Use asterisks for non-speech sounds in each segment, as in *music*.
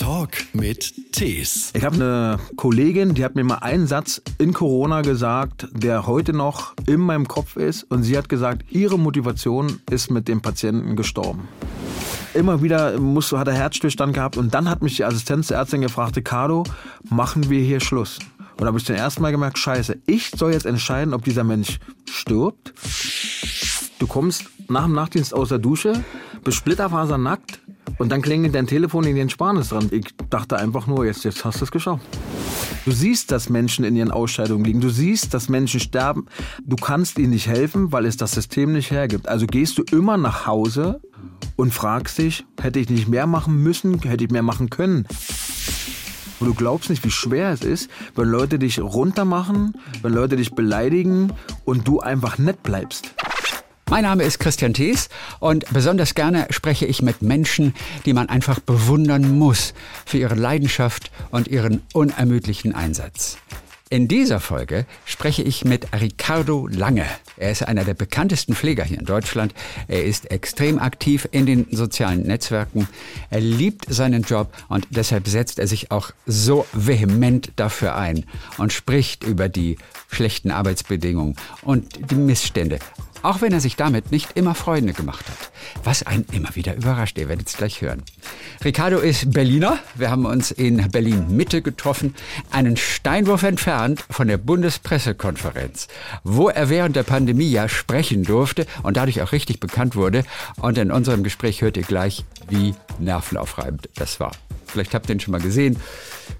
Talk mit Tees. Ich habe eine Kollegin, die hat mir mal einen Satz in Corona gesagt, der heute noch in meinem Kopf ist. Und sie hat gesagt, ihre Motivation ist mit dem Patienten gestorben. Immer wieder musste, hat er Herzstillstand gehabt und dann hat mich die Assistenzärztin gefragt, Ricardo, machen wir hier Schluss? Und da habe ich zum ersten Mal gemerkt, scheiße, ich soll jetzt entscheiden, ob dieser Mensch stirbt. Du kommst nach dem Nachtdienst aus der Dusche, bist splitterfasernackt, und dann klingelt dein Telefon in den Sparnis dran. Ich dachte einfach nur, jetzt, jetzt hast du es geschafft. Du siehst, dass Menschen in ihren Ausscheidungen liegen. Du siehst, dass Menschen sterben. Du kannst ihnen nicht helfen, weil es das System nicht hergibt. Also gehst du immer nach Hause und fragst dich, hätte ich nicht mehr machen müssen, hätte ich mehr machen können. Und du glaubst nicht, wie schwer es ist, wenn Leute dich runtermachen, wenn Leute dich beleidigen und du einfach nett bleibst. Mein Name ist Christian Thees und besonders gerne spreche ich mit Menschen, die man einfach bewundern muss für ihre Leidenschaft und ihren unermüdlichen Einsatz. In dieser Folge spreche ich mit Ricardo Lange. Er ist einer der bekanntesten Pfleger hier in Deutschland. Er ist extrem aktiv in den sozialen Netzwerken. Er liebt seinen Job und deshalb setzt er sich auch so vehement dafür ein und spricht über die schlechten Arbeitsbedingungen und die Missstände auch wenn er sich damit nicht immer Freunde gemacht hat. Was einen immer wieder überrascht, ihr werdet es gleich hören. Ricardo ist Berliner. Wir haben uns in Berlin Mitte getroffen, einen Steinwurf entfernt von der Bundespressekonferenz, wo er während der Pandemie ja sprechen durfte und dadurch auch richtig bekannt wurde. Und in unserem Gespräch hört ihr gleich, wie nervenaufreibend das war. Vielleicht habt ihr ihn schon mal gesehen.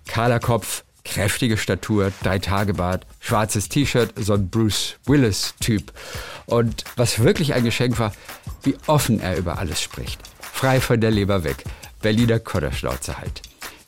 Kahler Kopf, kräftige Statur, drei Tage Bart, schwarzes T-Shirt, so ein Bruce Willis-Typ. Und was wirklich ein Geschenk war, wie offen er über alles spricht. Frei von der Leber weg. Berliner Kodderschnauze halt.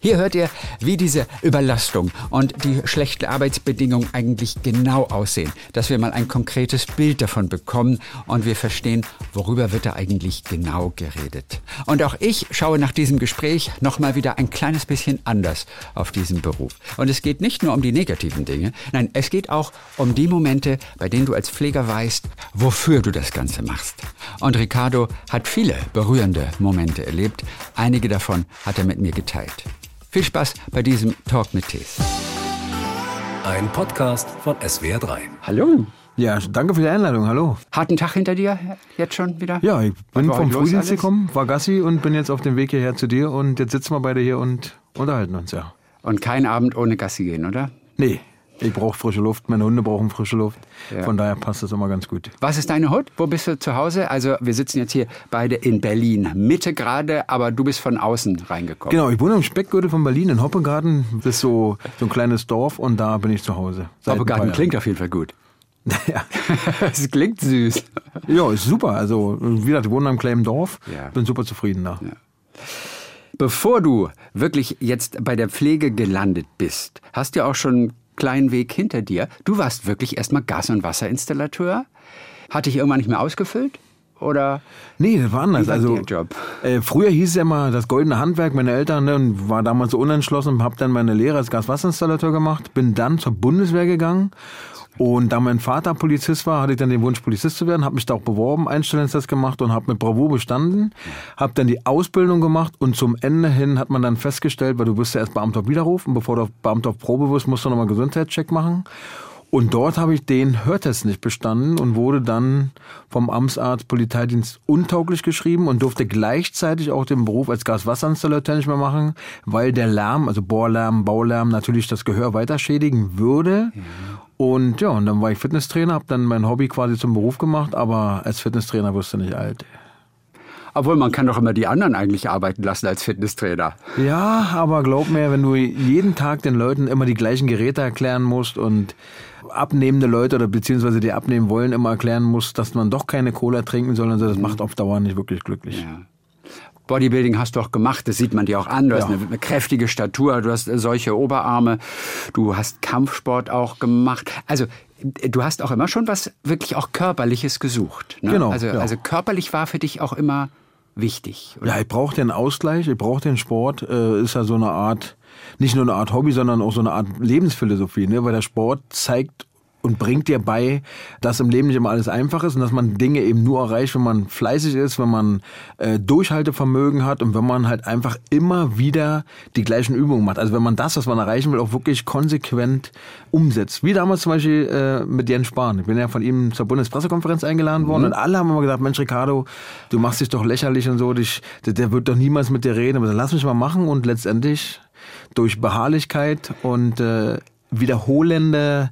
Hier hört ihr, wie diese Überlastung und die schlechten Arbeitsbedingungen eigentlich genau aussehen, dass wir mal ein konkretes Bild davon bekommen und wir verstehen, worüber wird da eigentlich genau geredet. Und auch ich schaue nach diesem Gespräch nochmal wieder ein kleines bisschen anders auf diesen Beruf. Und es geht nicht nur um die negativen Dinge, nein, es geht auch um die Momente, bei denen du als Pfleger weißt, wofür du das Ganze machst. Und Ricardo hat viele berührende Momente erlebt. Einige davon hat er mit mir geteilt. Viel Spaß bei diesem Talk mit Tees. Ein Podcast von SWR3. Hallo. Ja, danke für die Einladung. Hallo. Harten Tag hinter dir jetzt schon wieder? Ja, ich bin vom Frühdienst gekommen, war Gassi und bin jetzt auf dem Weg hierher zu dir und jetzt sitzen wir beide hier und unterhalten uns, ja. Und kein Abend ohne Gassi gehen, oder? Nee, ich brauche frische Luft, meine Hunde brauchen frische Luft. Ja. Von daher passt das immer ganz gut. Was ist deine Hut? Wo bist du zu Hause? Also wir sitzen jetzt hier beide in Berlin, Mitte gerade, aber du bist von außen reingekommen. Genau, ich wohne im Speckgürtel von Berlin in Hoppegarten. Das ist so, so ein kleines Dorf und da bin ich zu Hause. Hoppegarten klingt auf jeden Fall gut. *laughs* Jahren. *laughs* Es klingt süß. Ja, ist super. Also, wie gesagt, ich wohne in einem kleinen Dorf. Ja. Bin super zufrieden da. Bevor du wirklich jetzt bei der Pflege gelandet bist, hast du auch schon kleinen Weg hinter dir. Du warst wirklich erstmal Gas- und Wasserinstallateur. Hat dich irgendwann nicht mehr ausgefüllt? Oder Nee, das war anders. War Also? Äh, früher hieß es ja immer das goldene Handwerk, meine Eltern, ne, war damals so unentschlossen, habe dann meine Lehre als Gaswasserinstallateur gemacht, bin dann zur Bundeswehr gegangen. Und da mein Vater Polizist war, hatte ich dann den Wunsch, Polizist zu werden, habe mich da auch beworben, Einstellungstest gemacht und habe mit Bravour bestanden, habe dann die Ausbildung gemacht und zum Ende hin hat man dann festgestellt, weil du wirst ja erst Beamter auf Widerruf und bevor du Beamter auf Probe wirst, musst du nochmal einen Gesundheitscheck machen. Und dort habe ich den Hörtest nicht bestanden und wurde dann vom Amtsarzt Polizeidienst untauglich geschrieben und durfte gleichzeitig auch den Beruf als Gaswasserinstallateur nicht mehr machen, weil der Lärm, also Bohrlärm, Baulärm natürlich das Gehör weiter schädigen würde. Und ja, und dann war ich Fitnesstrainer, habe dann mein Hobby quasi zum Beruf gemacht, aber als Fitnesstrainer wirst du nicht alt. obwohl man kann doch immer die anderen eigentlich arbeiten lassen als Fitnesstrainer. Ja, aber glaub mir, wenn du jeden Tag den Leuten immer die gleichen Geräte erklären musst und abnehmende Leute oder beziehungsweise die abnehmen wollen immer erklären musst, dass man doch keine Cola trinken soll und so, das macht auf Dauer nicht wirklich glücklich. Ja. Bodybuilding hast du auch gemacht, das sieht man dir auch an. Du hast Ja. eine, eine kräftige Statur, du hast äh, solche Oberarme, du hast Kampfsport auch gemacht. Also äh, du hast auch immer schon was wirklich auch körperliches gesucht. Ne? Genau, Also, ja. also körperlich war für dich auch immer wichtig. Oder? Ja, ich brauche den Ausgleich, ich brauche den Sport. Äh, ist ja so eine Art, nicht nur eine Art Hobby, sondern auch so eine Art Lebensphilosophie, ne? weil der Sport zeigt und bringt dir bei, dass im Leben nicht immer alles einfach ist und dass man Dinge eben nur erreicht, wenn man fleißig ist, wenn man äh, Durchhaltevermögen hat und wenn man halt einfach immer wieder die gleichen Übungen macht. Also wenn man das, was man erreichen will, auch wirklich konsequent umsetzt. Wie damals zum Beispiel äh, mit Jens Spahn. Ich bin ja von ihm zur Bundespressekonferenz eingeladen worden mhm. und alle haben immer gesagt, Mensch Ricardo, du machst dich doch lächerlich und so, dich, der, der wird doch niemals mit dir reden, aber dann lass mich mal machen und letztendlich durch Beharrlichkeit und äh, wiederholende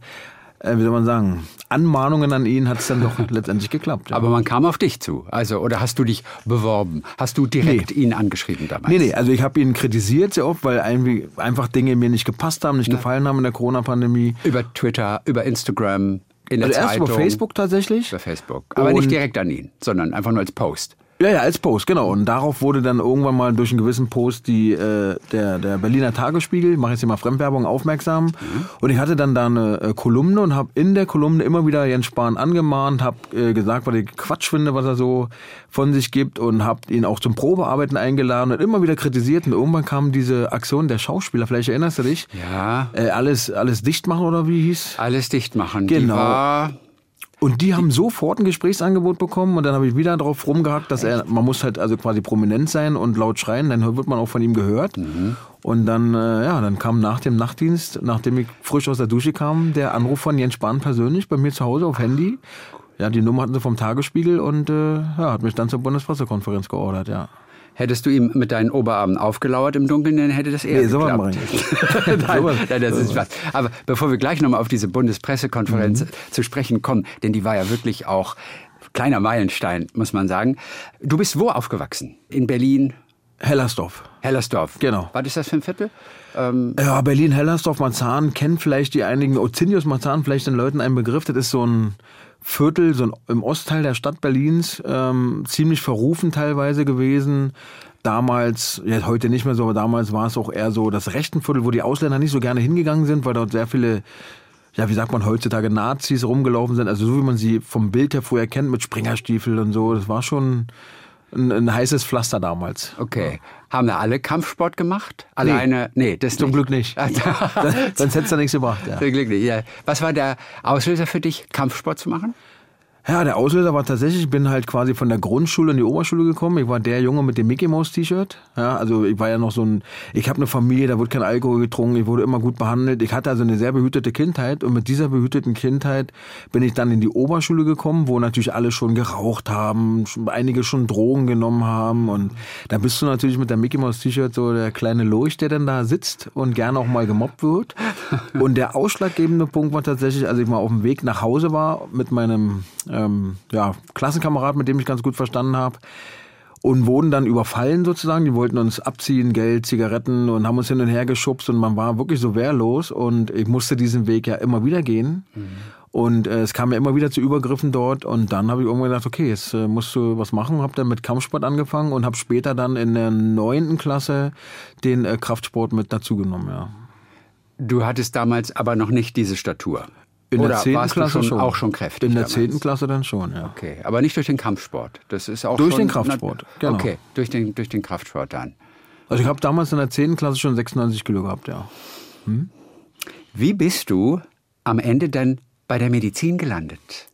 äh, wie soll man sagen, Anmahnungen an ihn hat es dann doch *laughs* letztendlich geklappt. Ja. Aber man kam auf dich zu, also oder hast du dich beworben? Hast du direkt nee. ihn angeschrieben damals? Nee, nee, also ich habe ihn kritisiert sehr oft, weil einfach Dinge mir nicht gepasst haben, nicht ja. gefallen haben in der Corona-Pandemie. Über Twitter, über Instagram, in der also Zeitung. Erst über Facebook tatsächlich. Über Facebook, aber Und nicht direkt an ihn, sondern einfach nur als Post. Ja, ja, als Post, genau. Und darauf wurde dann irgendwann mal durch einen gewissen Post die, äh, der, der Berliner Tagesspiegel, mache jetzt hier mal Fremdwerbung, aufmerksam. Mhm. Und ich hatte dann da eine äh, Kolumne und habe in der Kolumne immer wieder Jens Spahn angemahnt, habe äh, gesagt, was ich Quatsch finde, was er so von sich gibt und habe ihn auch zum Probearbeiten eingeladen und immer wieder kritisiert. Und irgendwann kam diese Aktion der Schauspieler, vielleicht erinnerst du dich? Ja. Äh, alles, alles dicht machen oder wie hieß? Alles dicht machen. Genau. Und die haben sofort ein Gesprächsangebot bekommen und dann habe ich wieder darauf rumgehackt, dass er, man muss halt also quasi prominent sein und laut schreien, dann wird man auch von ihm gehört. Mhm. Und dann, äh, ja, dann kam nach dem Nachtdienst, nachdem ich frisch aus der Dusche kam, der Anruf von Jens Spahn persönlich bei mir zu Hause auf Handy. Ja, die Nummer hatten sie vom Tagesspiegel und äh, ja, hat mich dann zur Bundespressekonferenz geordert, ja. Hättest du ihm mit deinen Oberarmen aufgelauert im Dunkeln, dann hätte das eher nee, geklappt. So *laughs* *laughs* nein, nein, das ist was. Aber bevor wir gleich nochmal auf diese Bundespressekonferenz mhm. zu sprechen kommen, denn die war ja wirklich auch kleiner Meilenstein, muss man sagen. Du bist wo aufgewachsen? In Berlin? Hellersdorf. Hellersdorf. Genau. Was ist das für ein Viertel? Ähm ja, Berlin, Hellersdorf, Marzahn, kennen vielleicht die einigen, Ozinius Marzahn, vielleicht den Leuten einen Begriff. Das ist so ein Viertel, so im Ostteil der Stadt Berlins, ähm, ziemlich verrufen teilweise gewesen. Damals, ja heute nicht mehr so, aber damals war es auch eher so das rechten Viertel, wo die Ausländer nicht so gerne hingegangen sind, weil dort sehr viele ja, wie sagt man heutzutage, Nazis rumgelaufen sind. Also so wie man sie vom Bild her vorher kennt, mit Springerstiefeln und so. Das war schon ein, ein heißes Pflaster damals. Okay. Haben da alle Kampfsport gemacht? Alleine? Nee, nee das Zum nicht. Glück nicht. Sonst hätte es da nichts gebracht. Ja. Zum Glück nicht, ja. Was war der Auslöser für dich, Kampfsport zu machen? Ja, der Auslöser war tatsächlich, ich bin halt quasi von der Grundschule in die Oberschule gekommen. Ich war der Junge mit dem Mickey Mouse T-Shirt. Ja, also ich war ja noch so ein, ich habe eine Familie, da wurde kein Alkohol getrunken, ich wurde immer gut behandelt. Ich hatte also eine sehr behütete Kindheit und mit dieser behüteten Kindheit bin ich dann in die Oberschule gekommen, wo natürlich alle schon geraucht haben, einige schon Drogen genommen haben und da bist du natürlich mit der Mickey Mouse T-Shirt so der kleine Lurch, der dann da sitzt und gerne auch mal gemobbt wird. *laughs* Und der ausschlaggebende Punkt war tatsächlich, als ich mal auf dem Weg nach Hause war mit meinem ähm, ja, Klassenkamerad, mit dem ich ganz gut verstanden habe. Und wurden dann überfallen sozusagen. Die wollten uns abziehen, Geld, Zigaretten und haben uns hin und her geschubst und man war wirklich so wehrlos und ich musste diesen Weg ja immer wieder gehen. Mhm. Und äh, es kam ja immer wieder zu Übergriffen dort und dann habe ich irgendwann gedacht, okay, jetzt äh, musst du was machen. Habe dann mit Kampfsport angefangen und habe später dann in der neunten Klasse den äh, Kraftsport mit dazugenommen, ja. Du hattest damals aber noch nicht diese Statur. In Oder der 10. Klasse schon, schon, auch schon kräftig. In der 10. Klasse dann schon, ja. Okay, aber nicht durch den Kampfsport. Das ist auch durch den Kraftsport, genau. Okay, durch den, durch den Kraftsport dann. Also ich habe damals in der 10. Klasse schon 96 Kilo gehabt, ja. Hm? Wie bist du am Ende dann bei der Medizin gelandet?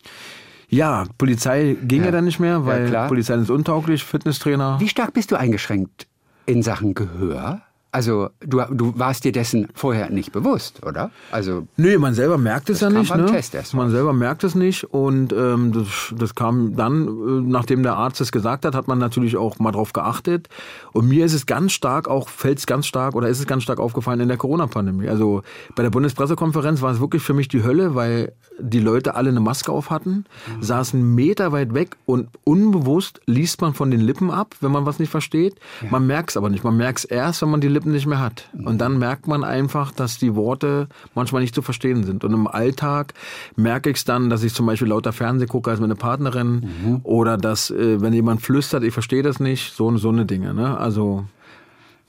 Ja, Polizei ging ja, ja dann nicht mehr, weil ja, Polizei ist untauglich, Fitnesstrainer. Wie stark bist du eingeschränkt in Sachen Gehör? Also du, du warst dir dessen vorher nicht bewusst, oder? Also nee, man selber merkt es ja nicht. Ne? man selber merkt es nicht und ähm, das, das kam dann, äh, nachdem der Arzt es gesagt hat, hat man natürlich auch mal drauf geachtet. Und mir ist es ganz stark, auch fällt es ganz stark oder ist es ganz stark aufgefallen in der Corona-Pandemie. Also bei der Bundespressekonferenz war es wirklich für mich die Hölle, weil die Leute alle eine Maske auf hatten, mhm. saßen Meter weit weg und unbewusst liest man von den Lippen ab, wenn man was nicht versteht. Ja. Man merkt es aber nicht. Man merkt es erst, wenn man die Lippen nicht mehr hat. Und dann merkt man einfach, dass die Worte manchmal nicht zu verstehen sind. Und im Alltag merke ich es dann, dass ich zum Beispiel lauter Fernseh gucke als meine Partnerin mhm. oder dass, äh, wenn jemand flüstert, ich verstehe das nicht, so, so eine Dinge. Ne? Also,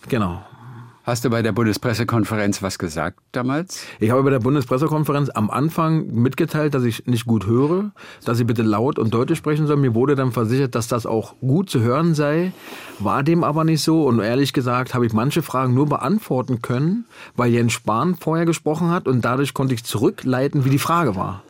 genau. Hast du bei der Bundespressekonferenz was gesagt damals? Ich habe bei der Bundespressekonferenz am Anfang mitgeteilt, dass ich nicht gut höre, dass ich bitte laut und deutlich sprechen soll. Mir wurde dann versichert, dass das auch gut zu hören sei, war dem aber nicht so. Und ehrlich gesagt habe ich manche Fragen nur beantworten können, weil Jens Spahn vorher gesprochen hat und dadurch konnte ich zurückleiten, wie die Frage war.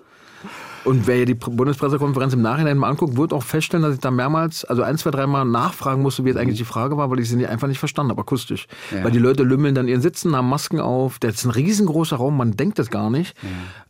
Und wer die Bundespressekonferenz im Nachhinein mal anguckt, wird auch feststellen, dass ich da mehrmals, also ein, zwei, dreimal nachfragen musste, wie jetzt eigentlich die Frage war, weil ich sie einfach nicht verstanden habe, akustisch. Ja. Weil die Leute lümmeln dann ihren Sitzen, haben Masken auf. Das ist ein riesengroßer Raum, man denkt das gar nicht.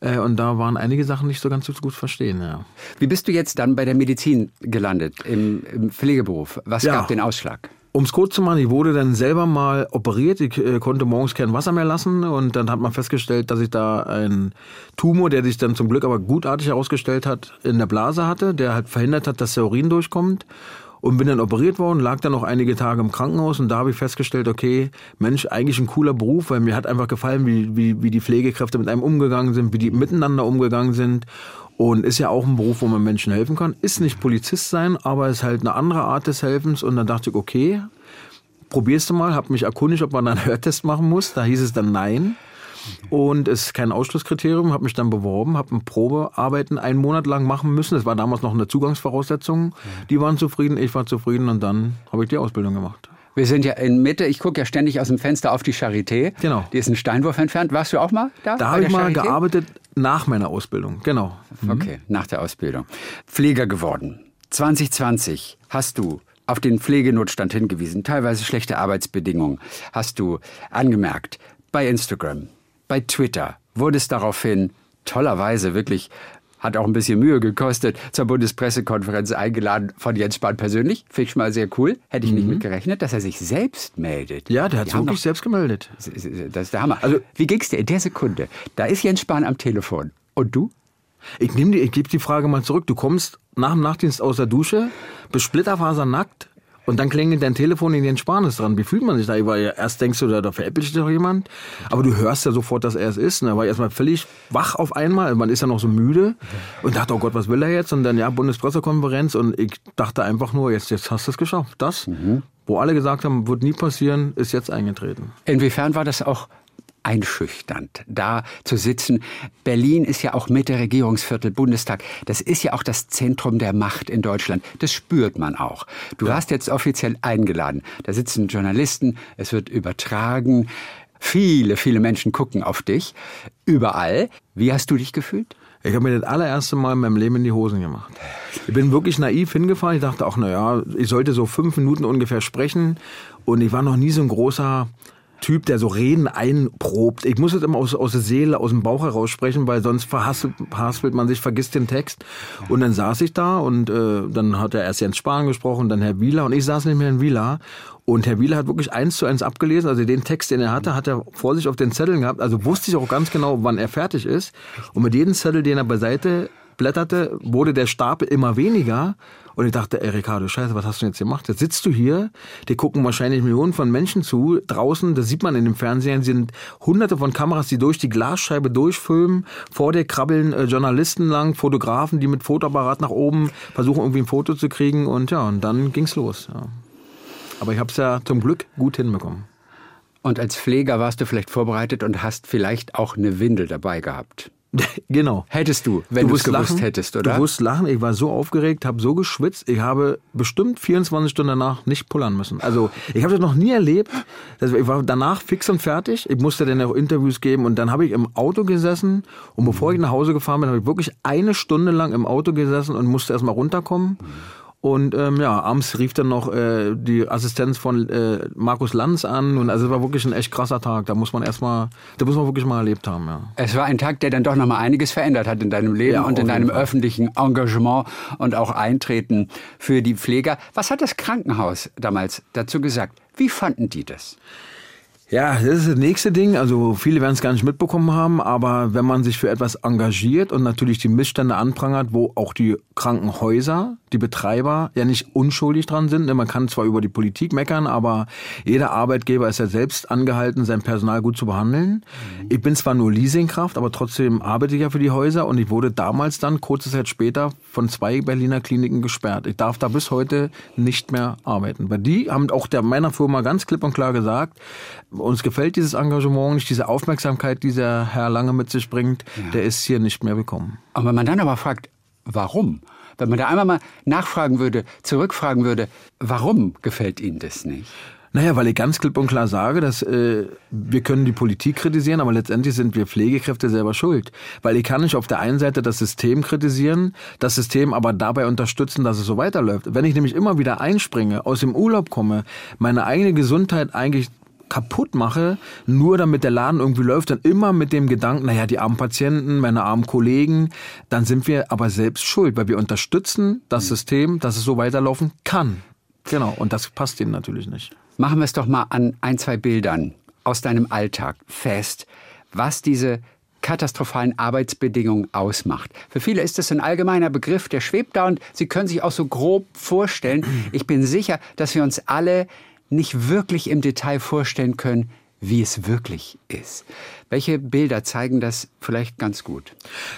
Ja. Äh, und da waren einige Sachen nicht so ganz so gut verstehen. Ja. Wie bist du jetzt dann bei der Medizin gelandet, im, im Pflegeberuf? Was gab den Ausschlag? Um es kurz zu machen, ich wurde dann selber mal operiert. Ich äh, konnte morgens kein Wasser mehr lassen und dann hat man festgestellt, dass ich da einen Tumor, der sich dann zum Glück aber gutartig herausgestellt hat, in der Blase hatte, der halt verhindert hat, dass der Urin durchkommt. Und bin dann operiert worden, lag dann noch einige Tage im Krankenhaus und da habe ich festgestellt, okay, Mensch, eigentlich ein cooler Beruf, weil mir hat einfach gefallen, wie, wie, wie die Pflegekräfte mit einem umgegangen sind, wie die miteinander umgegangen sind. Und ist ja auch ein Beruf, wo man Menschen helfen kann. Ist nicht Polizist sein, aber ist halt eine andere Art des Helfens. Und dann dachte ich, okay, probierst du mal. Hab mich erkundigt, ob man einen Hörtest machen muss. Da hieß es dann nein. Und es ist kein Ausschlusskriterium, habe mich dann beworben, habe ein Probearbeiten einen Monat lang machen müssen. Das war damals noch eine Zugangsvoraussetzung. Die waren zufrieden, ich war zufrieden und dann habe ich die Ausbildung gemacht. Wir sind ja in Mitte, ich gucke ja ständig aus dem Fenster auf die Charité. Genau. Die ist ein Steinwurf entfernt. Warst du auch mal da? Da habe ich mal Charité? gearbeitet nach meiner Ausbildung, genau. Mhm. Okay, nach der Ausbildung. Pfleger geworden. 2020 hast du auf den Pflegenotstand hingewiesen, teilweise schlechte Arbeitsbedingungen hast du angemerkt. Bei Instagram, bei Twitter wurde es daraufhin tollerweise wirklich hat auch ein bisschen Mühe gekostet, zur Bundespressekonferenz eingeladen von Jens Spahn persönlich. Finde ich schon mal sehr cool. Hätte ich mhm. nicht mit gerechnet, dass er sich selbst meldet. Ja, der hat sich wirklich selbst gemeldet. Das ist der Hammer. Also, wie ging's dir in der Sekunde? Da ist Jens Spahn am Telefon. Und du? Ich die, ich gebe die Frage mal zurück. Du kommst nach dem Nachtdienst aus der Dusche, bist splitterfasernackt, und dann klingelt dein Telefon in den Spanis dran. Wie fühlt man sich da? Weil erst denkst du, da, da veräppelt sich doch jemand. Aber du hörst ja sofort, dass er es ist. Und er war erstmal völlig wach auf einmal. Man ist ja noch so müde. Und dachte, oh Gott, was will er jetzt? Und dann, ja, Bundespressekonferenz. Und ich dachte einfach nur, jetzt, jetzt hast du es geschafft. Das, mhm. wo alle gesagt haben, wird nie passieren, ist jetzt eingetreten. Inwiefern war das auch einschüchternd, da zu sitzen. Berlin ist ja auch Mitte Regierungsviertel, Bundestag. Das ist ja auch das Zentrum der Macht in Deutschland. Das spürt man auch. Du ja. hast jetzt offiziell eingeladen. Da sitzen Journalisten, es wird übertragen. Viele, viele Menschen gucken auf dich. Überall. Wie hast du dich gefühlt? Ich habe mir das allererste Mal in meinem Leben in die Hosen gemacht. Ich bin wirklich naiv hingefahren. Ich dachte auch, naja, ich sollte so fünf Minuten ungefähr sprechen. Und ich war noch nie so ein großer Typ, der so Reden einprobt. Ich muss es immer aus, aus der Seele, aus dem Bauch heraus sprechen, weil sonst verhaspelt man sich, vergisst den Text. Und dann saß ich da und äh, dann hat er erst Jens Spahn gesprochen, dann Herr Wieler und ich saß nicht mehr in Wieler. Und Herr Wieler hat wirklich eins zu eins abgelesen. Also den Text, den er hatte, hat er vor sich auf den Zetteln gehabt. Also wusste ich auch ganz genau, wann er fertig ist. Und mit jedem Zettel, den er beiseite blätterte, wurde der Stapel immer weniger. Und ich dachte, ey Ricardo, scheiße, was hast du jetzt gemacht? Jetzt sitzt du hier, die gucken wahrscheinlich Millionen von Menschen zu. Draußen, das sieht man in dem Fernsehen, sind hunderte von Kameras, die durch die Glasscheibe durchfilmen. Vor dir krabbeln äh, Journalisten lang, Fotografen, die mit Fotoapparat nach oben versuchen, irgendwie ein Foto zu kriegen. Und ja, und dann ging's los. Ja. Aber ich habe es ja zum Glück gut hinbekommen. Und als Pfleger warst du vielleicht vorbereitet und hast vielleicht auch eine Windel dabei gehabt. *laughs* Genau. Hättest du, wenn du es gewusst lachen, hättest, oder? Du wirst lachen. Ich war so aufgeregt, habe so geschwitzt. Ich habe bestimmt 24 Stunden danach nicht pullern müssen. Also ich habe das noch nie erlebt. Ich war danach fix und fertig. Ich musste dann auch Interviews geben und dann habe ich im Auto gesessen und bevor ich nach Hause gefahren bin, habe ich wirklich eine Stunde lang im Auto gesessen und musste erstmal runterkommen. Und ähm, ja, abends rief dann noch äh, die Assistenz von äh, Markus Lanz an. Und also es war wirklich ein echt krasser Tag. Da muss man erstmal, da muss man wirklich mal erlebt haben, ja. Es war ein Tag, der dann doch nochmal einiges verändert hat in deinem Leben ja, und in deinem Fall. öffentlichen Engagement und auch Eintreten für die Pfleger. Was hat das Krankenhaus damals dazu gesagt? Wie fanden die das? Ja, das ist das nächste Ding. Also viele werden es gar nicht mitbekommen haben, aber wenn man sich für etwas engagiert und natürlich die Missstände anprangert, wo auch die Krankenhäuser, die Betreiber ja nicht unschuldig dran sind. Ne, man kann zwar über die Politik meckern, aber jeder Arbeitgeber ist ja selbst angehalten, sein Personal gut zu behandeln. Mhm. Ich bin zwar nur Leasingkraft, aber trotzdem arbeite ich ja für die Häuser und ich wurde damals dann, kurze Zeit später, von zwei Berliner Kliniken gesperrt. Ich darf da bis heute nicht mehr arbeiten. Weil die haben auch der meiner Firma ganz klipp und klar gesagt, uns gefällt dieses Engagement nicht, diese Aufmerksamkeit, die der Herr Lange mit sich bringt, ja. der ist hier nicht mehr willkommen. Und wenn man dann aber fragt, warum? Wenn man da einmal mal nachfragen würde, zurückfragen würde, warum gefällt Ihnen das nicht? Naja, weil ich ganz klipp und klar sage, dass äh, wir können die Politik kritisieren, aber letztendlich sind wir Pflegekräfte selber schuld. Weil ich kann nicht auf der einen Seite das System kritisieren, das System aber dabei unterstützen, dass es so weiterläuft. Wenn ich nämlich immer wieder einspringe, aus dem Urlaub komme, meine eigene Gesundheit eigentlich kaputt mache, nur damit der Laden irgendwie läuft, dann immer mit dem Gedanken, naja, die armen Patienten, meine armen Kollegen, dann sind wir aber selbst schuld, weil wir unterstützen das mhm. System, dass es so weiterlaufen kann. Genau, und das passt ihnen natürlich nicht. Machen wir es doch mal an ein, zwei Bildern aus deinem Alltag fest, was diese katastrophalen Arbeitsbedingungen ausmacht. Für viele ist es ein allgemeiner Begriff, der schwebt da und Sie können sich auch so grob vorstellen. Ich bin sicher, dass wir uns alle nicht wirklich im Detail vorstellen können, wie es wirklich ist. Welche Bilder zeigen das vielleicht ganz gut?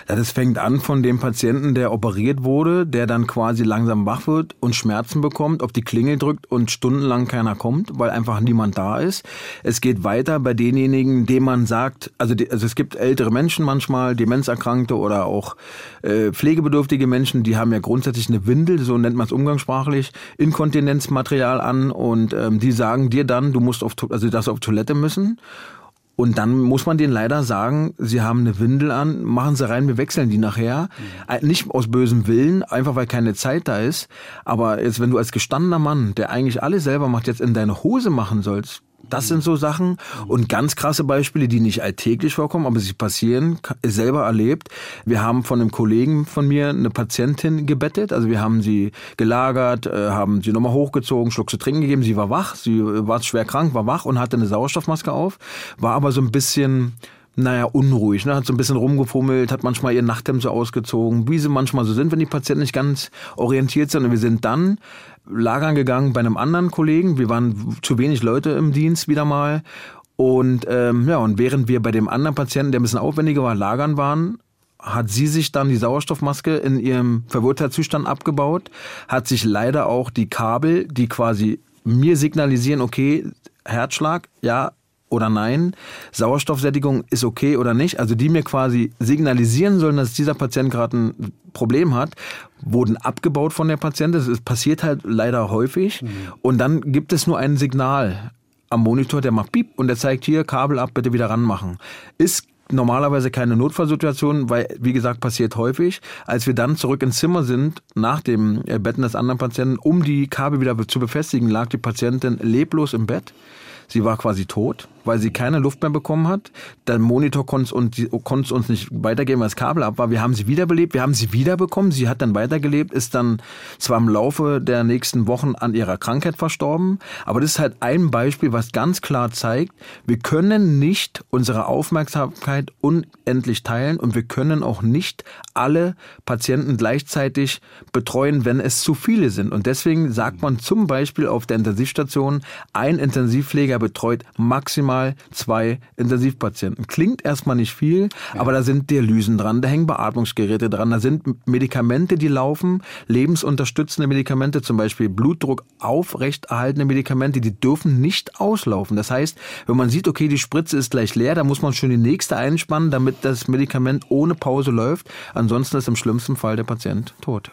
Das fängt an von dem Patienten, der operiert wurde, der dann quasi langsam wach wird und Schmerzen bekommt, auf die Klingel drückt und stundenlang keiner kommt, weil einfach niemand da ist. Es geht weiter bei denjenigen, denen man sagt, also, die, also es gibt ältere Menschen manchmal, Demenzerkrankte oder auch äh, pflegebedürftige Menschen, die haben ja grundsätzlich eine Windel, so nennt man es umgangssprachlich, Inkontinenzmaterial an und ähm, die sagen dir dann, du musst auf, also das auf Toilette müssen und dann muss man denen leider sagen, sie haben eine Windel an, machen sie rein, wir wechseln die nachher. Mhm. Nicht aus bösem Willen, einfach weil keine Zeit da ist. Aber jetzt, wenn du als gestandener Mann, der eigentlich alles selber macht, jetzt in deine Hose machen sollst, das sind so Sachen. Und ganz krasse Beispiele, die nicht alltäglich vorkommen, aber sie passieren, selber erlebt. Wir haben von einem Kollegen von mir eine Patientin gebettet. Also wir haben sie gelagert, äh, haben sie nochmal hochgezogen, Schluck zu trinken gegeben. Sie war wach, sie war schwer krank, war wach und hatte eine Sauerstoffmaske auf, war aber so ein bisschen naja, unruhig, ne? hat so ein bisschen rumgefummelt, hat manchmal ihr Nachthemd so ausgezogen, wie sie manchmal so sind, wenn die Patienten nicht ganz orientiert sind. Und wir sind dann lagern gegangen bei einem anderen Kollegen. Wir waren zu wenig Leute im Dienst wieder mal. Und ähm, ja, und während wir bei dem anderen Patienten, der ein bisschen aufwendiger war, lagern waren, hat sie sich dann die Sauerstoffmaske in ihrem Verwirrtheitszustand abgebaut, hat sich leider auch die Kabel, die quasi mir signalisieren, okay, Herzschlag, ja, oder nein, Sauerstoffsättigung ist okay oder nicht, also die mir quasi signalisieren sollen, dass dieser Patient gerade ein Problem hat, wurden abgebaut von der Patientin. Das passiert halt leider häufig. Mhm. Und dann gibt es nur ein Signal am Monitor, der macht Piep und der zeigt hier, Kabel ab, bitte wieder ranmachen. Ist normalerweise keine Notfallsituation, weil, wie gesagt, passiert häufig. Als wir dann zurück ins Zimmer sind, nach dem Betten des anderen Patienten, um die Kabel wieder zu befestigen, lag die Patientin leblos im Bett. Sie war quasi tot, weil sie keine Luft mehr bekommen hat. Der Monitor konnte uns, uns nicht weitergeben, weil das Kabel ab war. Wir haben sie wiederbelebt, wir haben sie wiederbekommen. Sie hat dann weitergelebt, ist dann zwar im Laufe der nächsten Wochen an ihrer Krankheit verstorben, aber das ist halt ein Beispiel, was ganz klar zeigt, wir können nicht unsere Aufmerksamkeit unendlich teilen und wir können auch nicht alle Patienten gleichzeitig betreuen, wenn es zu viele sind. Und deswegen sagt man zum Beispiel auf der Intensivstation, ein Intensivpfleger betreut maximal zwei Intensivpatienten. Klingt erstmal nicht viel, ja. aber da sind Dialysen dran, da hängen Beatmungsgeräte dran, da sind Medikamente, die laufen, lebensunterstützende Medikamente, zum Beispiel Blutdruck aufrechterhaltende Medikamente, die dürfen nicht auslaufen. Das heißt, wenn man sieht, okay, die Spritze ist gleich leer, dann muss man schon die nächste einspannen, damit das Medikament ohne Pause läuft. Ansonsten ist im schlimmsten Fall der Patient tot.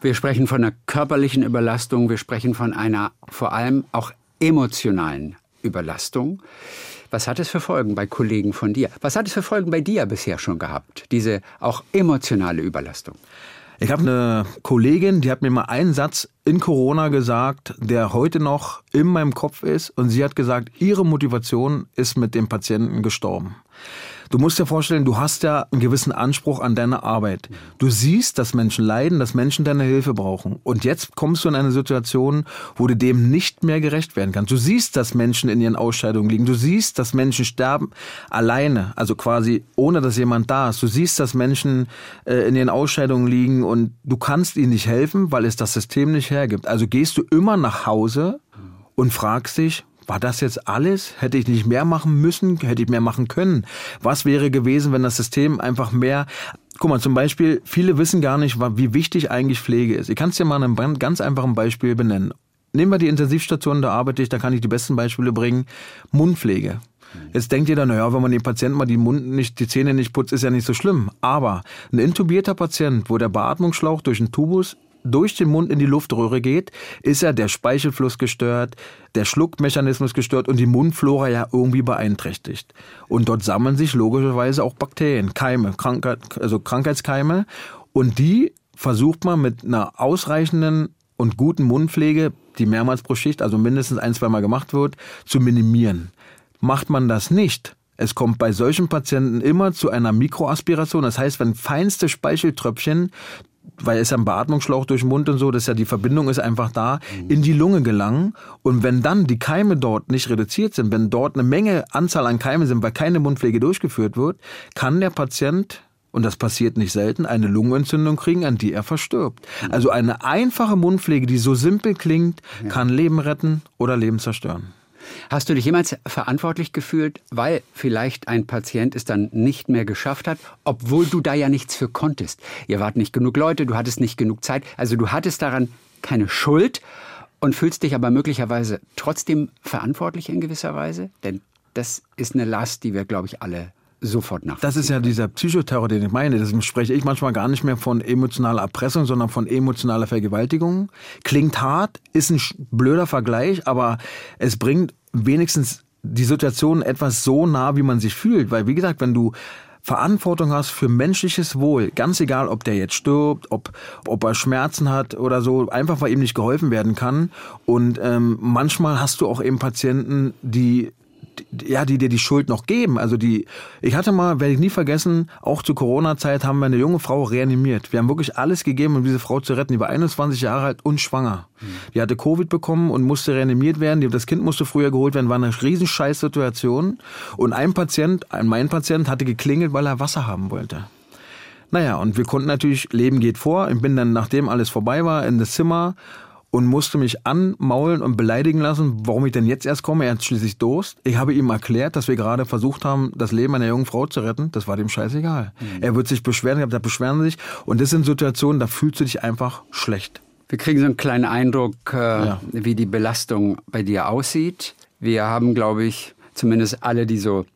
Wir sprechen von einer körperlichen Überlastung, wir sprechen von einer vor allem auch emotionalen Überlastung. Was hat es für Folgen bei Kollegen von dir? Was hat es für Folgen bei dir bisher schon gehabt? Diese auch emotionale Überlastung? Ich habe eine Kollegin, die hat mir mal einen Satz in Corona gesagt, der heute noch in meinem Kopf ist. Und sie hat gesagt, ihre Motivation ist mit dem Patienten gestorben. Du musst dir vorstellen, du hast ja einen gewissen Anspruch an deine Arbeit. Du siehst, dass Menschen leiden, dass Menschen deine Hilfe brauchen. Und jetzt kommst du in eine Situation, wo du dem nicht mehr gerecht werden kannst. Du siehst, dass Menschen in ihren Ausscheidungen liegen. Du siehst, dass Menschen sterben alleine, also quasi ohne, dass jemand da ist. Du siehst, dass Menschen äh, in ihren Ausscheidungen liegen und du kannst ihnen nicht helfen, weil es das System nicht hergibt. Also gehst du immer nach Hause und fragst dich, war das jetzt alles? Hätte ich nicht mehr machen müssen? Hätte ich mehr machen können? Was wäre gewesen, wenn das System einfach mehr Guck mal, zum Beispiel, viele wissen gar nicht, wie wichtig eigentlich Pflege ist. Ich kann es dir mal ein ganz einfaches Beispiel benennen. Nehmen wir die Intensivstation, da arbeite ich, da kann ich die besten Beispiele bringen. Mundpflege. Jetzt denkt jeder, naja, wenn man den Patienten mal die Mund nicht, die Zähne nicht putzt, ist ja nicht so schlimm. Aber ein intubierter Patient, wo der Beatmungsschlauch durch einen Tubus durch den Mund in die Luftröhre geht, ist ja der Speichelfluss gestört, der Schluckmechanismus gestört und die Mundflora ja irgendwie beeinträchtigt. Und dort sammeln sich logischerweise auch Bakterien, Keime, Krankheit, also Krankheitskeime. Und die versucht man mit einer ausreichenden und guten Mundpflege, die mehrmals pro Schicht, also mindestens ein, zweimal gemacht wird, zu minimieren. Macht man das nicht, es kommt bei solchen Patienten immer zu einer Mikroaspiration. Das heißt, wenn feinste Speicheltröpfchen weil es ja ein Beatmungsschlauch durch den Mund und so, dass ja die Verbindung ist einfach da, mhm. in die Lunge gelangen. Und wenn dann die Keime dort nicht reduziert sind, wenn dort eine Menge Anzahl an Keimen sind, weil keine Mundpflege durchgeführt wird, kann der Patient und das passiert nicht selten, eine Lungenentzündung kriegen, an die er verstirbt. Also eine einfache Mundpflege, die so simpel klingt, kann Leben retten oder Leben zerstören. Hast du dich jemals verantwortlich gefühlt, weil vielleicht ein Patient es dann nicht mehr geschafft hat, obwohl du da ja nichts für konntest? Ihr wart nicht genug Leute, du hattest nicht genug Zeit, also du hattest daran keine Schuld und fühlst dich aber möglicherweise trotzdem verantwortlich in gewisser Weise? Denn das ist eine Last, die wir, glaube ich, alle sofort nach. Das ist ja dieser Psychoterror, den ich meine. Deswegen spreche ich manchmal gar nicht mehr von emotionaler Erpressung, sondern von emotionaler Vergewaltigung. Klingt hart, ist ein blöder Vergleich, aber es bringt wenigstens die Situation etwas so nah, wie man sich fühlt. Weil, wie gesagt, wenn du Verantwortung hast für menschliches Wohl, ganz egal, ob der jetzt stirbt, ob, ob er Schmerzen hat oder so, einfach weil ihm nicht geholfen werden kann. Und ähm, manchmal hast du auch eben Patienten, die ja, die dir die Schuld noch geben. Also die, ich hatte mal, werde ich nie vergessen, auch zur Corona-Zeit haben wir eine junge Frau reanimiert. Wir haben wirklich alles gegeben, um diese Frau zu retten. Die war 21 Jahre alt und schwanger. Mhm. Die hatte Covid bekommen und musste reanimiert werden. Das Kind musste früher geholt werden. War eine riesen Scheißsituation. Und ein Patient, mein Patient, hatte geklingelt, weil er Wasser haben wollte. Naja, und wir konnten natürlich, Leben geht vor. Ich bin dann, nachdem alles vorbei war, in das Zimmer und musste mich anmaulen und beleidigen lassen, warum ich denn jetzt erst komme. Er hat schließlich Durst. Ich habe ihm erklärt, dass wir gerade versucht haben, das Leben einer jungen Frau zu retten. Das war dem scheißegal. Mhm. Er wird sich beschweren, ich habe gesagt, beschweren Sie sich. Und das sind Situationen, da fühlst du dich einfach schlecht. Wir kriegen so einen kleinen Eindruck, äh, ja. wie die Belastung bei dir aussieht. Wir haben, glaube ich, zumindest alle, die so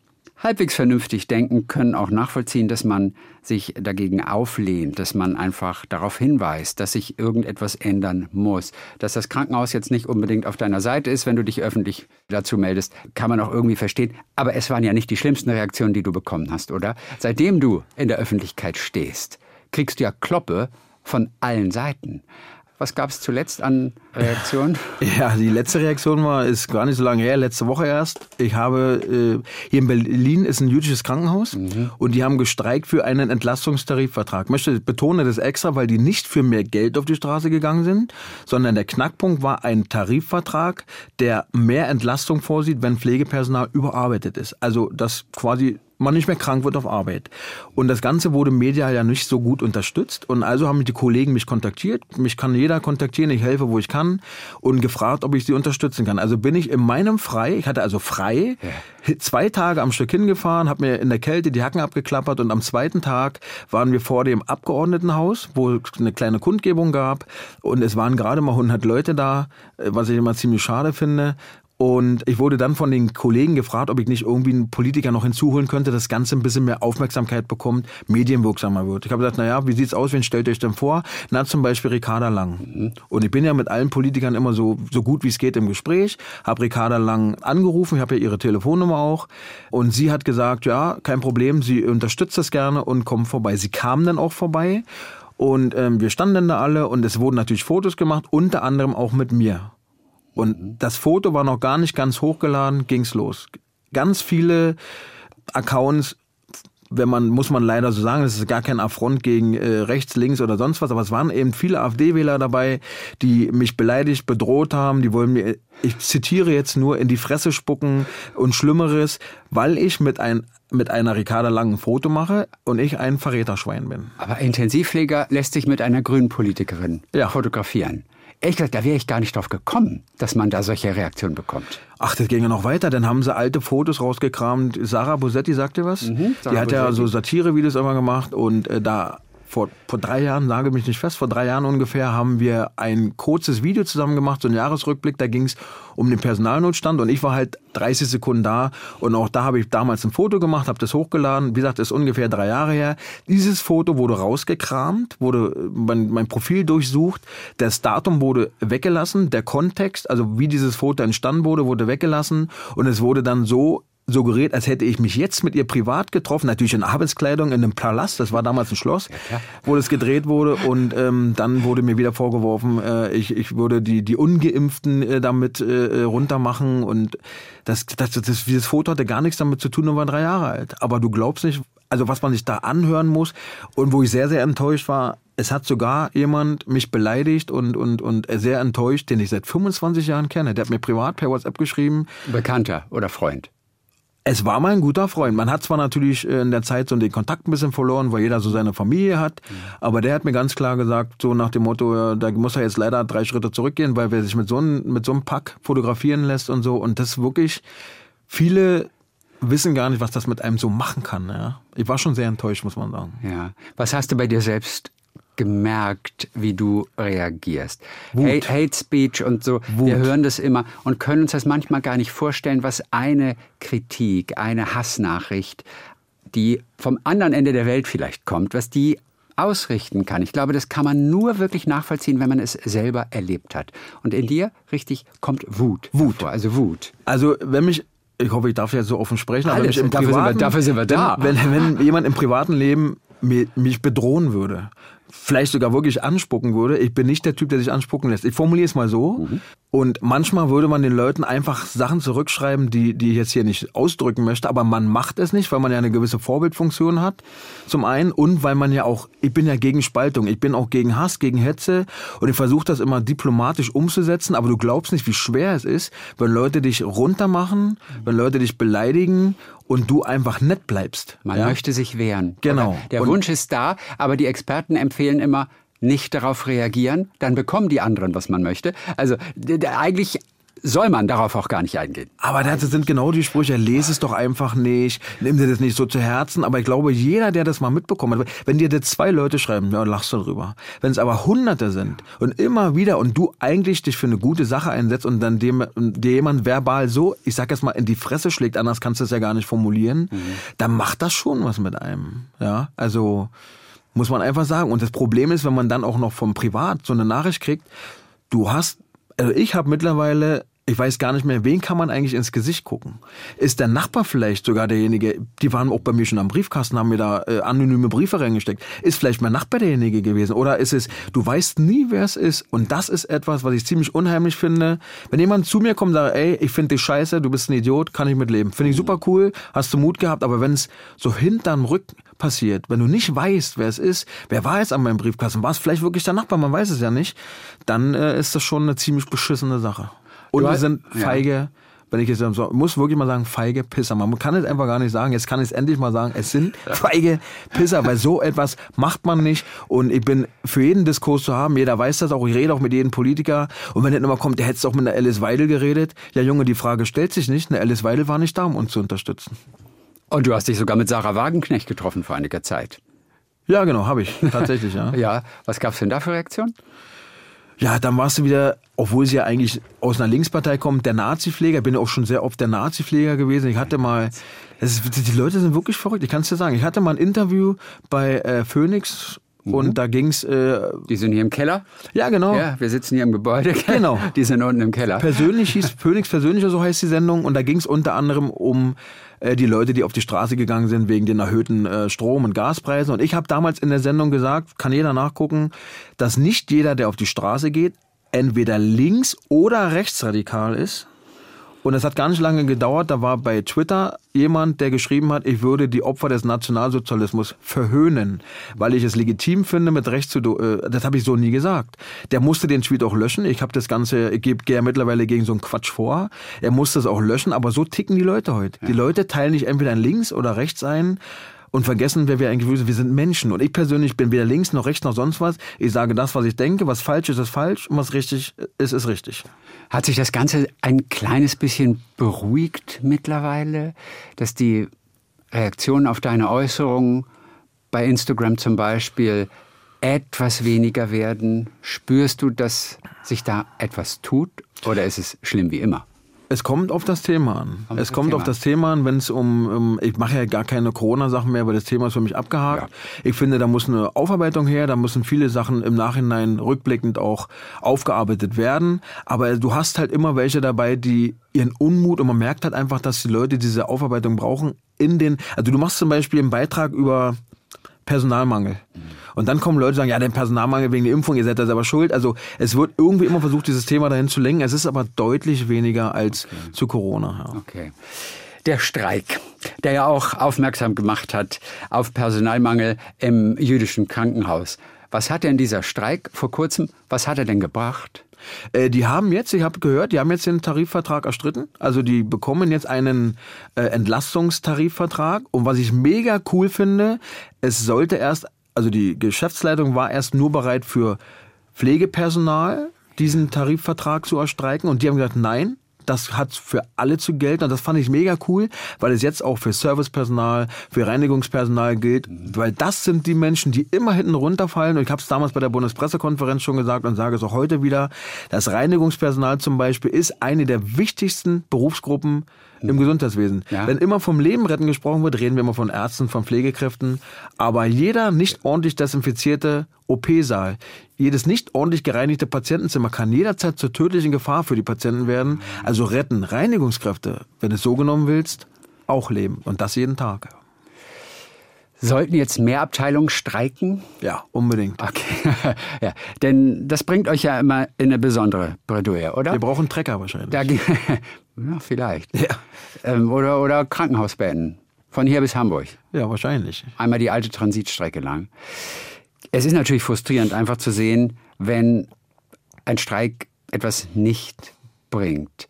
halbwegs vernünftig denken, können auch nachvollziehen, dass man sich dagegen auflehnt, dass man einfach darauf hinweist, dass sich irgendetwas ändern muss. Dass das Krankenhaus jetzt nicht unbedingt auf deiner Seite ist, wenn du dich öffentlich dazu meldest, kann man auch irgendwie verstehen. Aber es waren ja nicht die schlimmsten Reaktionen, die du bekommen hast, oder? Seitdem du in der Öffentlichkeit stehst, kriegst du ja Kloppe von allen Seiten. Was gab es zuletzt an Reaktionen? *laughs* Ja, die letzte Reaktion war, ist gar nicht so lange her, letzte Woche erst. Ich habe, äh, hier in Berlin ist ein jüdisches Krankenhaus mhm. und die haben gestreikt für einen Entlastungstarifvertrag. Ich möchte betone das extra, weil die nicht für mehr Geld auf die Straße gegangen sind, sondern der Knackpunkt war ein Tarifvertrag, der mehr Entlastung vorsieht, wenn Pflegepersonal überarbeitet ist. Also, das quasi man nicht mehr krank wird auf Arbeit. Und das Ganze wurde medial ja nicht so gut unterstützt. Und also haben die Kollegen mich kontaktiert. Mich kann jeder kontaktieren. Ich helfe, wo ich kann. Und gefragt, ob ich sie unterstützen kann. Also bin ich in meinem Frei, ich hatte also frei, ja. zwei Tage am Stück hingefahren, habe mir in der Kälte die Hacken abgeklappert. Und am zweiten Tag waren wir vor dem Abgeordnetenhaus, wo es eine kleine Kundgebung gab. Und es waren gerade mal 100 Leute da, was ich immer ziemlich schade finde. Und ich wurde dann von den Kollegen gefragt, ob ich nicht irgendwie einen Politiker noch hinzuholen könnte, das Ganze ein bisschen mehr Aufmerksamkeit bekommt, medienwirksamer wird. Ich habe gesagt, naja, wie sieht's aus, wen stellt euch denn vor? Na, zum Beispiel Ricarda Lang. Mhm. Und ich bin ja mit allen Politikern immer so, so gut wie es geht im Gespräch, habe Ricarda Lang angerufen, ich habe ja ihre Telefonnummer auch. Und sie hat gesagt, ja, kein Problem, sie unterstützt das gerne und kommt vorbei. Sie kam dann auch vorbei. Und ähm, wir standen dann da alle und es wurden natürlich Fotos gemacht, unter anderem auch mit mir. Und das Foto war noch gar nicht ganz hochgeladen, ging's los. Ganz viele Accounts, wenn man, muss man leider so sagen, das ist gar kein Affront gegen äh, rechts, links oder sonst was, aber es waren eben viele AfD-Wähler dabei, die mich beleidigt, bedroht haben, die wollen mir, ich zitiere jetzt nur, in die Fresse spucken und Schlimmeres, weil ich mit ein mit einer Ricarda Lang ein Foto mache und ich ein Verräterschwein bin. Aber Intensivpfleger lässt sich mit einer grünen Politikerin ja. fotografieren. Ehrlich gesagt, da wäre ich gar nicht drauf gekommen, dass man da solche Reaktionen bekommt. Ach, das ging ja noch weiter. Dann haben sie alte Fotos rausgekramt. Sarah Bosetti sagte was. Mhm, die hat ja so Satire-Videos immer gemacht und äh, da vor, vor drei Jahren, sage mich nicht fest, vor drei Jahren ungefähr, haben wir ein kurzes Video zusammen gemacht, so ein Jahresrückblick. Da ging es um den Personalnotstand und ich war halt 30 Sekunden da und auch da habe ich damals ein Foto gemacht, habe das hochgeladen. Wie gesagt, das ist ungefähr drei Jahre her. Dieses Foto wurde rausgekramt, wurde mein, mein Profil durchsucht, das Datum wurde weggelassen, der Kontext, also wie dieses Foto entstanden wurde, wurde weggelassen und es wurde dann so suggeriert, als hätte ich mich jetzt mit ihr privat getroffen, natürlich in Arbeitskleidung in einem Palast, das war damals ein Schloss, ja, wo das gedreht wurde und ähm, dann wurde mir wieder vorgeworfen, äh, ich, ich würde die, die Ungeimpften äh, damit äh, runtermachen und das, das, das, das, dieses Foto hatte gar nichts damit zu tun und war drei Jahre alt. Aber du glaubst nicht, also was man sich da anhören muss und wo ich sehr, sehr enttäuscht war, es hat sogar jemand mich beleidigt und, und, und sehr enttäuscht, den ich seit 25 Jahren kenne. Der hat mir privat per WhatsApp geschrieben. Bekannter oder Freund? Es war mein guter Freund. Man hat zwar natürlich äh, in der Zeit so den Kontakt ein bisschen verloren, weil jeder so seine Familie hat, mhm. aber der hat mir ganz klar gesagt, so nach dem Motto, da muss er jetzt leider drei Schritte zurückgehen, weil wer sich mit so einem, mit so einem Pack fotografieren lässt und so und das wirklich viele wissen gar nicht, was das mit einem so machen kann. Ja. Ich war schon sehr enttäuscht, muss man sagen. Ja. Was hast du bei dir selbst gemerkt, wie du reagierst. Hate, Hate, Speech und so, Wut. wir hören das immer und können uns das manchmal gar nicht vorstellen, was eine Kritik, eine Hassnachricht, die vom anderen Ende der Welt vielleicht kommt, was die ausrichten kann. Ich glaube, das kann man nur wirklich nachvollziehen, wenn man es selber erlebt hat. Und in dir, richtig, kommt Wut. Wut. Vor, also Wut. Also, wenn mich ich hoffe, ich darf jetzt so offen sprechen, aber Alles, wenn dafür, privaten, sind wir, dafür sind wir da. Wenn, wenn, wenn jemand im privaten Leben mich bedrohen würde, vielleicht sogar wirklich anspucken würde. Ich bin nicht der Typ, der sich anspucken lässt. Ich formuliere es mal so. Mhm. Und manchmal würde man den Leuten einfach Sachen zurückschreiben, die, die ich jetzt hier nicht ausdrücken möchte, aber man macht es nicht, weil man ja eine gewisse Vorbildfunktion hat. Zum einen und weil man ja auch, ich bin ja gegen Spaltung, ich bin auch gegen Hass, gegen Hetze und ich versuche das immer diplomatisch umzusetzen, aber du glaubst nicht, wie schwer es ist, wenn Leute dich runtermachen, wenn Leute dich beleidigen und du einfach nett bleibst. Man ja? möchte sich wehren. Genau. Oder der und Wunsch ist da, aber die Experten empfehlen immer, nicht darauf reagieren, dann bekommen die anderen, was man möchte. Also eigentlich soll man darauf auch gar nicht eingehen. Aber das sind genau die Sprüche, lese es doch einfach nicht, nimm dir das nicht so zu Herzen. Aber ich glaube, jeder, der das mal mitbekommen hat, wenn dir das zwei Leute schreiben, ja, lachst du drüber. Wenn es aber Hunderte sind und immer wieder und du eigentlich dich für eine gute Sache einsetzt und dann dem, dir jemand verbal so, ich sag jetzt mal, in die Fresse schlägt, anders kannst du es ja gar nicht formulieren, mhm. dann macht das schon was mit einem. Ja, also muss man einfach sagen. Und das Problem ist, wenn man dann auch noch vom Privat so eine Nachricht kriegt, du hast, also ich habe mittlerweile ich weiß gar nicht mehr, wen kann man eigentlich ins Gesicht gucken? Ist der Nachbar vielleicht sogar derjenige, die waren auch bei mir schon am Briefkasten, haben mir da äh, anonyme Briefe reingesteckt. Ist vielleicht mein Nachbar derjenige gewesen? Oder ist es, du weißt nie, wer es ist? Und das ist etwas, was ich ziemlich unheimlich finde. Wenn jemand zu mir kommt und sagt, ey, ich finde dich scheiße, du bist ein Idiot, kann ich mitleben. Finde ich super cool, hast du Mut gehabt, aber wenn es so hinterm Rücken passiert, wenn du nicht weißt, wer es ist, wer war jetzt an meinem Briefkasten, war es vielleicht wirklich der Nachbar, man weiß es ja nicht, dann äh, ist das schon eine ziemlich beschissene Sache. Und wir sind feige, ja. wenn ich jetzt so, muss wirklich mal sagen, feige Pisser. Man kann es einfach gar nicht sagen. Jetzt kann ich es endlich mal sagen. Es sind *laughs* feige Pisser, weil so etwas macht man nicht. Und ich bin für jeden Diskurs zu haben. Jeder weiß das auch. Ich rede auch mit jedem Politiker. Und wenn dann immer kommt, der hätte auch mit einer Alice Weidel geredet. Ja, Junge, die Frage stellt sich nicht. Eine Alice Weidel war nicht da, um uns zu unterstützen. Und du hast dich sogar mit Sarah Wagenknecht getroffen vor einiger Zeit. Ja, genau, habe ich. *laughs* Tatsächlich, ja. ja, was gab es denn da für Reaktionen? Ja, dann warst du wieder, obwohl sie ja eigentlich aus einer Linkspartei kommt, der Nazi-Pfleger. Ich bin auch schon sehr oft der Nazi-Pfleger gewesen. Ich hatte mal, ist, die Leute sind wirklich verrückt, ich kann es dir sagen. Ich hatte mal ein Interview bei äh, Phoenix und mhm. da ging's. Äh, die sind hier im Keller? Ja, genau. Ja, wir sitzen hier im Gebäude. Genau. *laughs* Die sind unten im Keller. Persönlich hieß Phoenix Persönlicher, so heißt die Sendung. Und da ging's unter anderem um äh, die Leute, die auf die Straße gegangen sind wegen den erhöhten äh, Strom- und Gaspreisen. Und ich habe damals in der Sendung gesagt, kann jeder nachgucken, dass nicht jeder, der auf die Straße geht, entweder links oder rechtsradikal ist, und es hat gar nicht lange gedauert, da war bei Twitter jemand, der geschrieben hat, ich würde die Opfer des Nationalsozialismus verhöhnen, weil ich es legitim finde, mit Recht zu... Äh, das habe ich so nie gesagt. Der musste den Tweet auch löschen. Ich habe das Ganze, ich gehe ja mittlerweile gegen so einen Quatsch vor. Er musste es auch löschen, aber so ticken die Leute heute. Ja. Die Leute teilen nicht entweder links oder rechts ein, und vergessen, wer wir eigentlich sind. Wir sind Menschen. Und ich persönlich bin weder links noch rechts noch sonst was. Ich sage das, was ich denke. Was falsch ist, ist falsch. Und was richtig ist, ist richtig. Hat sich das Ganze ein kleines bisschen beruhigt mittlerweile, dass die Reaktionen auf deine Äußerungen bei Instagram zum Beispiel etwas weniger werden? Spürst du, dass sich da etwas tut oder ist es schlimm wie immer? Es kommt auf das Thema an. Kommt es kommt das auf Thema das Thema an, wenn es um, um, ich mache ja gar keine Corona-Sachen mehr, weil das Thema ist für mich abgehakt. Ich finde, da muss eine Aufarbeitung her, da müssen viele Sachen im Nachhinein rückblickend auch aufgearbeitet werden. Aber du hast halt immer welche dabei, die ihren Unmut und man merkt halt einfach, dass die Leute diese Aufarbeitung brauchen in den, also du machst zum Beispiel einen Beitrag über Personalmangel. Und dann kommen Leute und sagen, ja, der Personalmangel wegen der Impfung, ihr seid da selber schuld. Also es wird irgendwie immer versucht, dieses Thema dahin zu lenken. Es ist aber deutlich weniger als zu Corona. Ja. Okay. Der Streik, der ja auch aufmerksam gemacht hat auf Personalmangel im jüdischen Krankenhaus. Was hat denn dieser Streik vor kurzem, was hat er denn gebracht? Äh, die haben jetzt, ich habe gehört, die haben jetzt den Tarifvertrag erstritten. Also die bekommen jetzt einen äh, Entlastungstarifvertrag. Und was ich mega cool finde, es sollte erst, also die Geschäftsleitung war erst nur bereit für Pflegepersonal diesen Tarifvertrag zu erstreiken. Und die haben gesagt, nein, das hat für alle zu gelten. Und das fand ich mega cool, weil es jetzt auch für Servicepersonal, für Reinigungspersonal gilt, weil das sind die Menschen, die immer hinten runterfallen. Und ich habe es damals bei der Bundespressekonferenz schon gesagt und sage es auch heute wieder, das Reinigungspersonal zum Beispiel ist eine der wichtigsten Berufsgruppen im Gesundheitswesen. Ja. Wenn immer vom Leben retten gesprochen wird, reden wir immer von Ärzten, von Pflegekräften, aber jeder nicht ordentlich desinfizierte OP-Saal, jedes nicht ordentlich gereinigte Patientenzimmer kann jederzeit zur tödlichen Gefahr für die Patienten werden. Also retten Reinigungskräfte, wenn du es so genommen willst, auch leben. Und das jeden Tag. Sollten jetzt mehr Abteilungen streiken? Ja, unbedingt. Okay. *laughs* ja, denn das bringt euch ja immer in eine besondere Bredouille, oder? Wir brauchen Trecker wahrscheinlich. Da, *laughs* ja, vielleicht. Ja. Ähm, oder, oder Krankenhaus beenden. Von hier bis Hamburg. ja, wahrscheinlich. Einmal die alte Transitstrecke lang. Es ist natürlich frustrierend, einfach zu sehen, wenn ein Streik etwas nicht bringt.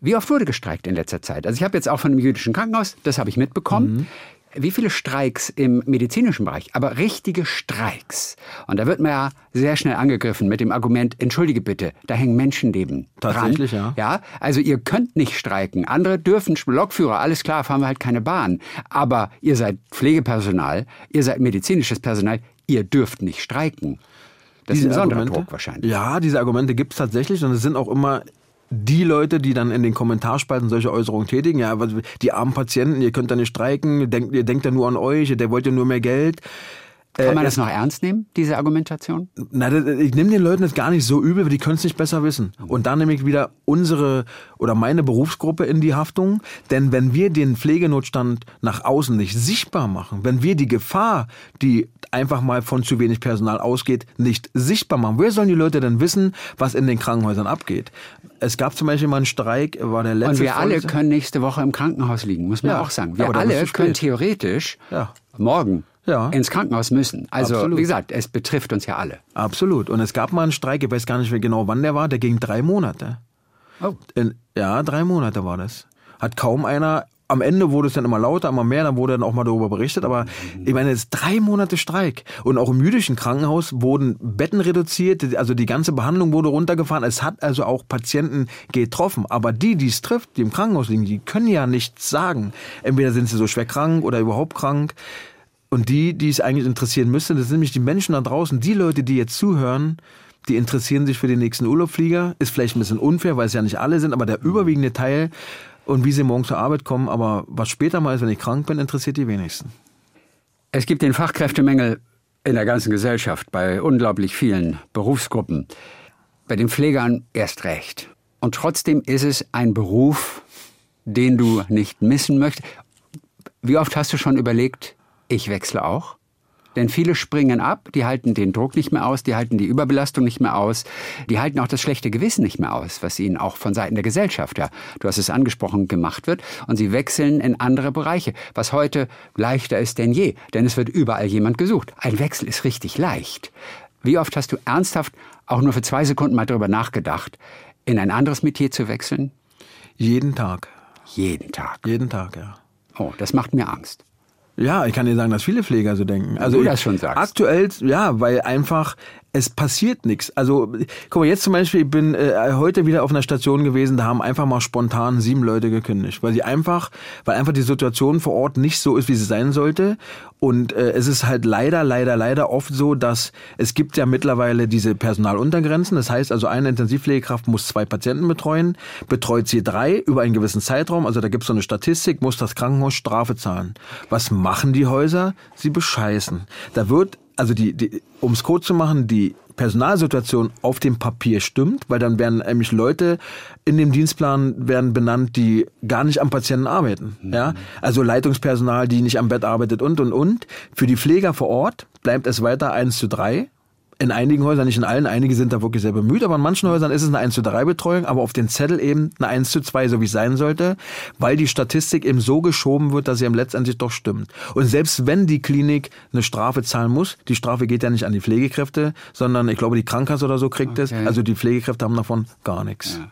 Wie oft wurde gestreikt in letzter Zeit? Also ich habe jetzt auch von einem jüdischen Krankenhaus, das habe ich mitbekommen. Wie viele Streiks im medizinischen Bereich, aber richtige Streiks. Und da wird man ja sehr schnell angegriffen mit dem Argument, entschuldige bitte, da hängen Menschenleben Tatsächlich, dran. ja. Ja, also ihr könnt nicht streiken. Andere dürfen, Lokführer, alles klar, fahren wir halt keine Bahn. Aber ihr seid Pflegepersonal, ihr seid medizinisches Personal, ihr dürft nicht streiken. Das ist ein besonderer Druck wahrscheinlich. Ja, diese Argumente gibt es tatsächlich und es sind auch immer die Leute, die dann in den Kommentarspalten solche Äußerungen tätigen. Ja, die armen Patienten, ihr könnt da nicht streiken, denkt, ihr denkt ja nur an euch, der wollt ja nur mehr Geld. Kann man Äh, das noch ernst nehmen, diese Argumentation? Na, ich nehme den Leuten das gar nicht so übel, weil die können es nicht besser wissen. Und da nehme ich wieder unsere oder meine Berufsgruppe in die Haftung. Denn wenn wir den Pflegenotstand nach außen nicht sichtbar machen, wenn wir die Gefahr, die einfach mal von zu wenig Personal ausgeht, nicht sichtbar machen, wer sollen die Leute denn wissen, was in den Krankenhäusern abgeht? Es gab zum Beispiel mal einen Streik, war der letzte Und wir alle können nächste Woche im Krankenhaus liegen, muss man Ja, auch sagen. ja, Wir bist alle können theoretisch Ja. morgen Ja. ins Krankenhaus müssen. Also Absolut. wie gesagt, es betrifft uns ja alle. Absolut. Und es gab mal einen Streik, ich weiß gar nicht mehr genau, wann der war, der ging drei Monate. Oh. Ja, drei Monate war das. Hat kaum einer. Am Ende wurde es dann immer lauter, immer mehr, dann wurde dann auch mal darüber berichtet. Aber ich meine, es ist drei Monate Streik. Und auch im jüdischen Krankenhaus wurden Betten reduziert, also die ganze Behandlung wurde runtergefahren. Es hat also auch Patienten getroffen. Aber die, die es trifft, die im Krankenhaus liegen, die können ja nichts sagen. Entweder sind sie so schwer krank oder überhaupt krank. Und die, die es eigentlich interessieren müsste, das sind nämlich die Menschen da draußen, die Leute, die jetzt zuhören, die interessieren sich für den nächsten Urlaubflieger. Ist vielleicht ein bisschen unfair, weil es ja nicht alle sind, aber der überwiegende Teil und wie sie morgen zur Arbeit kommen. Aber was später mal ist, wenn ich krank bin, interessiert die wenigsten. Es gibt den Fachkräftemängel in der ganzen Gesellschaft bei unglaublich vielen Berufsgruppen. Bei den Pflegern erst recht. Und trotzdem ist es ein Beruf, den du nicht missen möchtest. Wie oft hast du schon überlegt, ich wechsle auch? Denn viele springen ab, die halten den Druck nicht mehr aus, die halten die Überbelastung nicht mehr aus, die halten auch das schlechte Gewissen nicht mehr aus, was ihnen auch von Seiten der Gesellschaft, ja, du hast es angesprochen, gemacht wird. Und sie wechseln in andere Bereiche, was heute leichter ist denn je, denn es wird überall jemand gesucht. Ein Wechsel ist richtig leicht. Wie oft hast du ernsthaft auch nur für zwei Sekunden mal darüber nachgedacht, in ein anderes Metier zu wechseln? Jeden Tag. Jeden Tag. Jeden Tag, ja. Oh, das macht mir Angst. Ja, ich kann dir sagen, dass viele Pfleger so denken. Also du das schon sagst. Aktuell, ja, weil einfach es passiert nichts. Also, guck mal, jetzt zum Beispiel, ich bin äh, heute wieder auf einer Station gewesen, da haben einfach mal spontan sieben Leute gekündigt, weil sie einfach, weil einfach die Situation vor Ort nicht so ist, wie sie sein sollte. Und äh, es ist halt leider, leider, leider oft so, dass es gibt ja mittlerweile diese Personaluntergrenzen. Das heißt also, eine Intensivpflegekraft muss zwei Patienten betreuen, betreut sie drei über einen gewissen Zeitraum. Also da gibt es so eine Statistik, muss das Krankenhaus Strafe zahlen. Was machen die Häuser? Sie bescheißen. Da wird also die, die um es kurz zu machen, die Personalsituation auf dem Papier stimmt, weil dann werden nämlich Leute in dem Dienstplan werden benannt, die gar nicht am Patienten arbeiten. Mhm. Ja? Also Leitungspersonal, die nicht am Bett arbeitet und und und. Für die Pfleger vor Ort bleibt es weiter eins zu drei in einigen Häusern, nicht in allen, einige sind da wirklich sehr bemüht, aber in manchen Häusern ist es eine 1 zu 3 Betreuung, aber auf den Zettel eben eine 1 zu 2, so wie es sein sollte, weil die Statistik eben so geschoben wird, dass sie eben letztendlich doch stimmt. Und selbst wenn die Klinik eine Strafe zahlen muss, die Strafe geht ja nicht an die Pflegekräfte, sondern ich glaube, die Krankenkasse oder so kriegt okay. es. Also die Pflegekräfte haben davon gar nichts. Ja.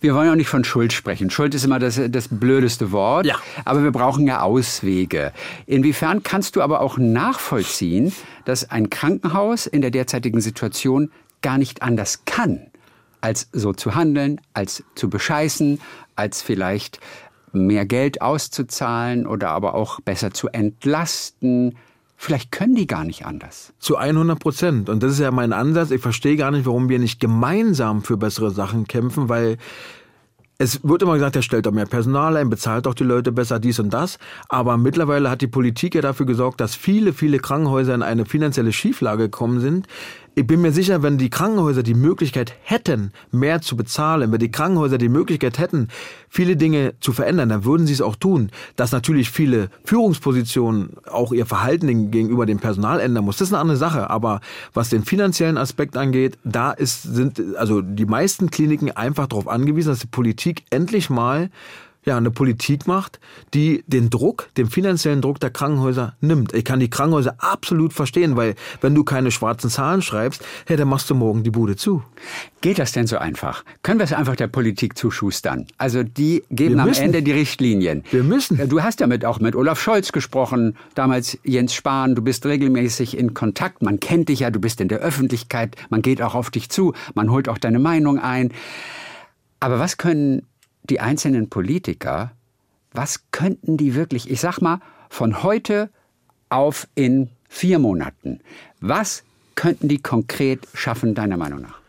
Wir wollen auch nicht von Schuld sprechen. Schuld ist immer das, das blödeste Wort. Ja. Aber wir brauchen ja Auswege. Inwiefern kannst du aber auch nachvollziehen, dass ein Krankenhaus in der derzeitigen Situation gar nicht anders kann, als so zu handeln, als zu bescheißen, als vielleicht mehr Geld auszuzahlen oder aber auch besser zu entlasten. Vielleicht können die gar nicht anders. Zu 100 Prozent. Und das ist ja mein Ansatz. Ich verstehe gar nicht, warum wir nicht gemeinsam für bessere Sachen kämpfen, weil es wird immer gesagt, er stellt doch mehr Personal ein, bezahlt doch die Leute besser, dies und das. Aber mittlerweile hat die Politik ja dafür gesorgt, dass viele, viele Krankenhäuser in eine finanzielle Schieflage gekommen sind, ich bin mir sicher, wenn die Krankenhäuser die Möglichkeit hätten, mehr zu bezahlen, wenn die Krankenhäuser die Möglichkeit hätten, viele Dinge zu verändern, dann würden sie es auch tun. Dass natürlich viele Führungspositionen auch ihr Verhalten gegenüber dem Personal ändern muss, das ist eine andere Sache. Aber was den finanziellen Aspekt angeht, da ist, sind also die meisten Kliniken einfach darauf angewiesen, dass die Politik endlich mal ja, eine Politik macht, die den Druck, den finanziellen Druck der Krankenhäuser nimmt. Ich kann die Krankenhäuser absolut verstehen, weil wenn du keine schwarzen Zahlen schreibst, hey, dann machst du morgen die Bude zu. Geht das denn so einfach? Können wir es einfach der Politik zuschustern? Also die geben am Ende die Richtlinien. Wir müssen. Du hast ja mit, auch mit Olaf Scholz gesprochen, damals Jens Spahn, du bist regelmäßig in Kontakt, man kennt dich ja, du bist in der Öffentlichkeit, man geht auch auf dich zu, man holt auch deine Meinung ein. Aber was können die einzelnen Politiker, was könnten die wirklich, ich sag mal, von heute auf in vier Monaten, was könnten die konkret schaffen, deiner Meinung nach?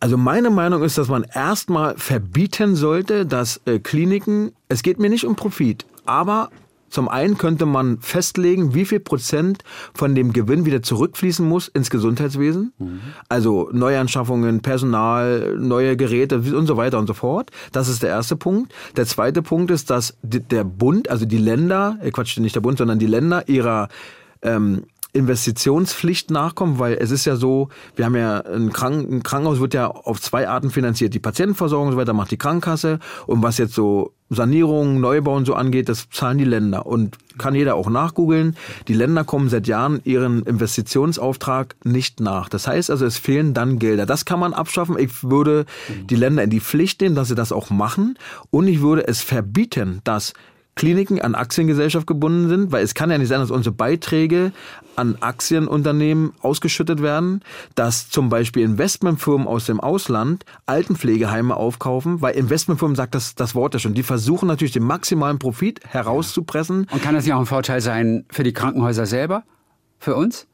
Also meine Meinung ist, dass man erstmal verbieten sollte, dass äh, Kliniken, es geht mir nicht um Profit, aber zum einen könnte man festlegen, wie viel Prozent von dem Gewinn wieder zurückfließen muss ins Gesundheitswesen. Mhm. Also Neuanschaffungen, Personal, neue Geräte und so weiter und so fort. Das ist der erste Punkt. Der zweite Punkt ist, dass der Bund, also die Länder, äh Quatsch, nicht der Bund, sondern die Länder ihrer ähm, Investitionspflicht nachkommen, weil es ist ja so, wir haben ja ein, Kranken ein Krankenhaus wird ja auf zwei Arten finanziert. Die Patientenversorgung und so weiter macht die Krankenkasse und was jetzt so Sanierung, Neubau und so angeht, das zahlen die Länder und kann jeder auch nachgoogeln. Die Länder kommen seit Jahren ihren Investitionsauftrag nicht nach. Das heißt also, es fehlen dann Gelder. Das kann man abschaffen. Ich würde die Länder in die Pflicht nehmen, dass sie das auch machen und ich würde es verbieten, dass Kliniken an Aktiengesellschaft gebunden sind, weil es kann ja nicht sein, dass unsere Beiträge an Aktienunternehmen ausgeschüttet werden, dass zum Beispiel Investmentfirmen aus dem Ausland Altenpflegeheime aufkaufen, weil Investmentfirmen sagt das, das Wort ja schon, die versuchen natürlich den maximalen Profit herauszupressen. Und kann das ja auch ein Vorteil sein für die Krankenhäuser selber? Für uns?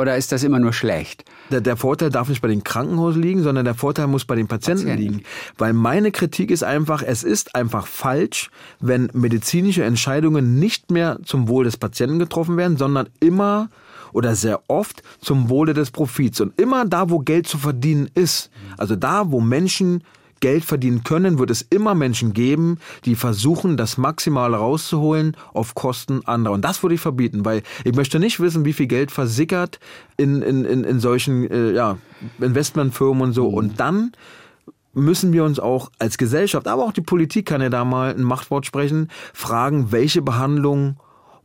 Oder ist das immer nur schlecht? Der, der, Vorteil darf nicht bei den Krankenhäusern liegen, sondern der Vorteil muss bei den Patienten, Patienten liegen. Weil meine Kritik ist einfach, es ist einfach falsch, wenn medizinische Entscheidungen nicht mehr zum Wohl des Patienten getroffen werden, sondern immer oder sehr oft zum Wohle des Profits. Und immer da, wo Geld zu verdienen ist, also da, wo Menschen Geld verdienen können, wird es immer Menschen geben, die versuchen, das Maximale rauszuholen auf Kosten anderer. Und das würde ich verbieten, weil ich möchte nicht wissen, wie viel Geld versickert in, in, in, in solchen äh, ja, Investmentfirmen und so. Mhm. Und dann müssen wir uns auch als Gesellschaft, aber auch die Politik kann ja da mal ein Machtwort sprechen, fragen, welche Behandlung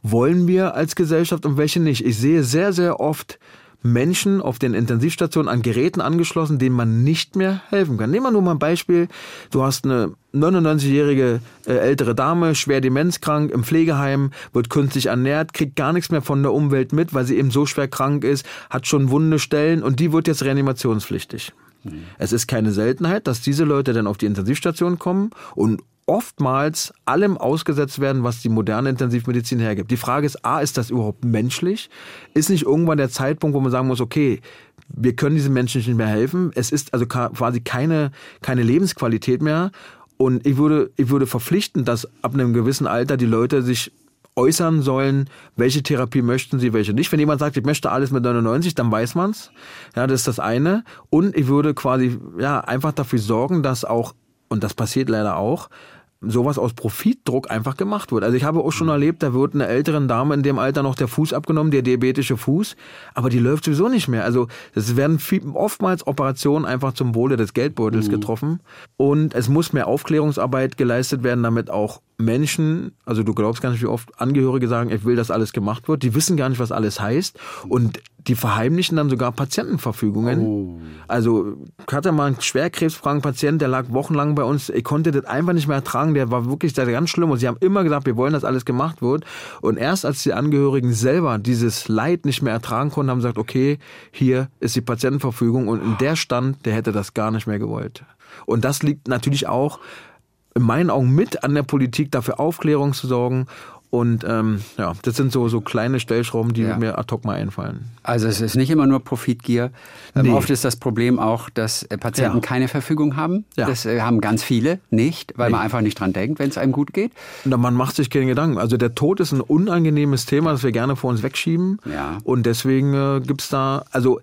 wollen wir als Gesellschaft und welche nicht. Ich sehe sehr, sehr oft Menschen auf den Intensivstationen an Geräten angeschlossen, denen man nicht mehr helfen kann. Nehmen wir nur mal ein Beispiel. Du hast eine 99-jährige äh, ältere Dame, schwer demenzkrank, im Pflegeheim, wird künstlich ernährt, kriegt gar nichts mehr von der Umwelt mit, weil sie eben so schwer krank ist, hat schon wunde Stellen und die wird jetzt reanimationspflichtig. Mhm. Es ist keine Seltenheit, dass diese Leute dann auf die Intensivstation kommen und oftmals allem ausgesetzt werden, was die moderne Intensivmedizin hergibt. Die Frage ist, a, ist das überhaupt menschlich? Ist nicht irgendwann der Zeitpunkt, wo man sagen muss, okay, wir können diesen Menschen nicht mehr helfen. Es ist also quasi keine, keine Lebensqualität mehr. Und ich würde, ich würde verpflichten, dass ab einem gewissen Alter die Leute sich äußern sollen, welche Therapie möchten sie, welche nicht. Wenn jemand sagt, ich möchte alles mit 99, dann weiß man's. Ja, das ist das eine. Und ich würde quasi ja einfach dafür sorgen, dass auch und das passiert leider auch, sowas aus Profitdruck einfach gemacht wird. Also ich habe auch schon erlebt, da wird einer älteren Dame in dem Alter noch der Fuß abgenommen, der diabetische Fuß, aber die läuft sowieso nicht mehr. Also es werden viel, oftmals Operationen einfach zum Wohle des Geldbeutels mhm. getroffen und es muss mehr Aufklärungsarbeit geleistet werden, damit auch Menschen, also du glaubst gar nicht, wie oft Angehörige sagen, ich will, dass alles gemacht wird. Die wissen gar nicht, was alles heißt. Und die verheimlichen dann sogar Patientenverfügungen. Oh. Also ich hatte mal einen schwerkrebsfragen Patient, der lag wochenlang bei uns. Ich konnte das einfach nicht mehr ertragen. Der war wirklich sehr ganz schlimm. Und sie haben immer gesagt, wir wollen, dass alles gemacht wird. Und erst als die Angehörigen selber dieses Leid nicht mehr ertragen konnten, haben sie gesagt, okay, hier ist die Patientenverfügung. Und in der Stand, der hätte das gar nicht mehr gewollt. Und das liegt natürlich auch in meinen Augen mit an der Politik, dafür Aufklärung zu sorgen. Und ähm, ja, das sind so, so kleine Stellschrauben, die ja. mir ad hoc mal einfallen. Also es ist nicht immer nur Profitgier. Ähm, nee. Oft ist das Problem auch, dass äh, Patienten ja. keine Verfügung haben. Ja. Das äh, haben ganz viele nicht, weil nee. man einfach nicht dran denkt, wenn es einem gut geht. Na, man macht sich keine Gedanken. Also der Tod ist ein unangenehmes Thema, das wir gerne vor uns wegschieben. Ja. Und deswegen äh, gibt's da, also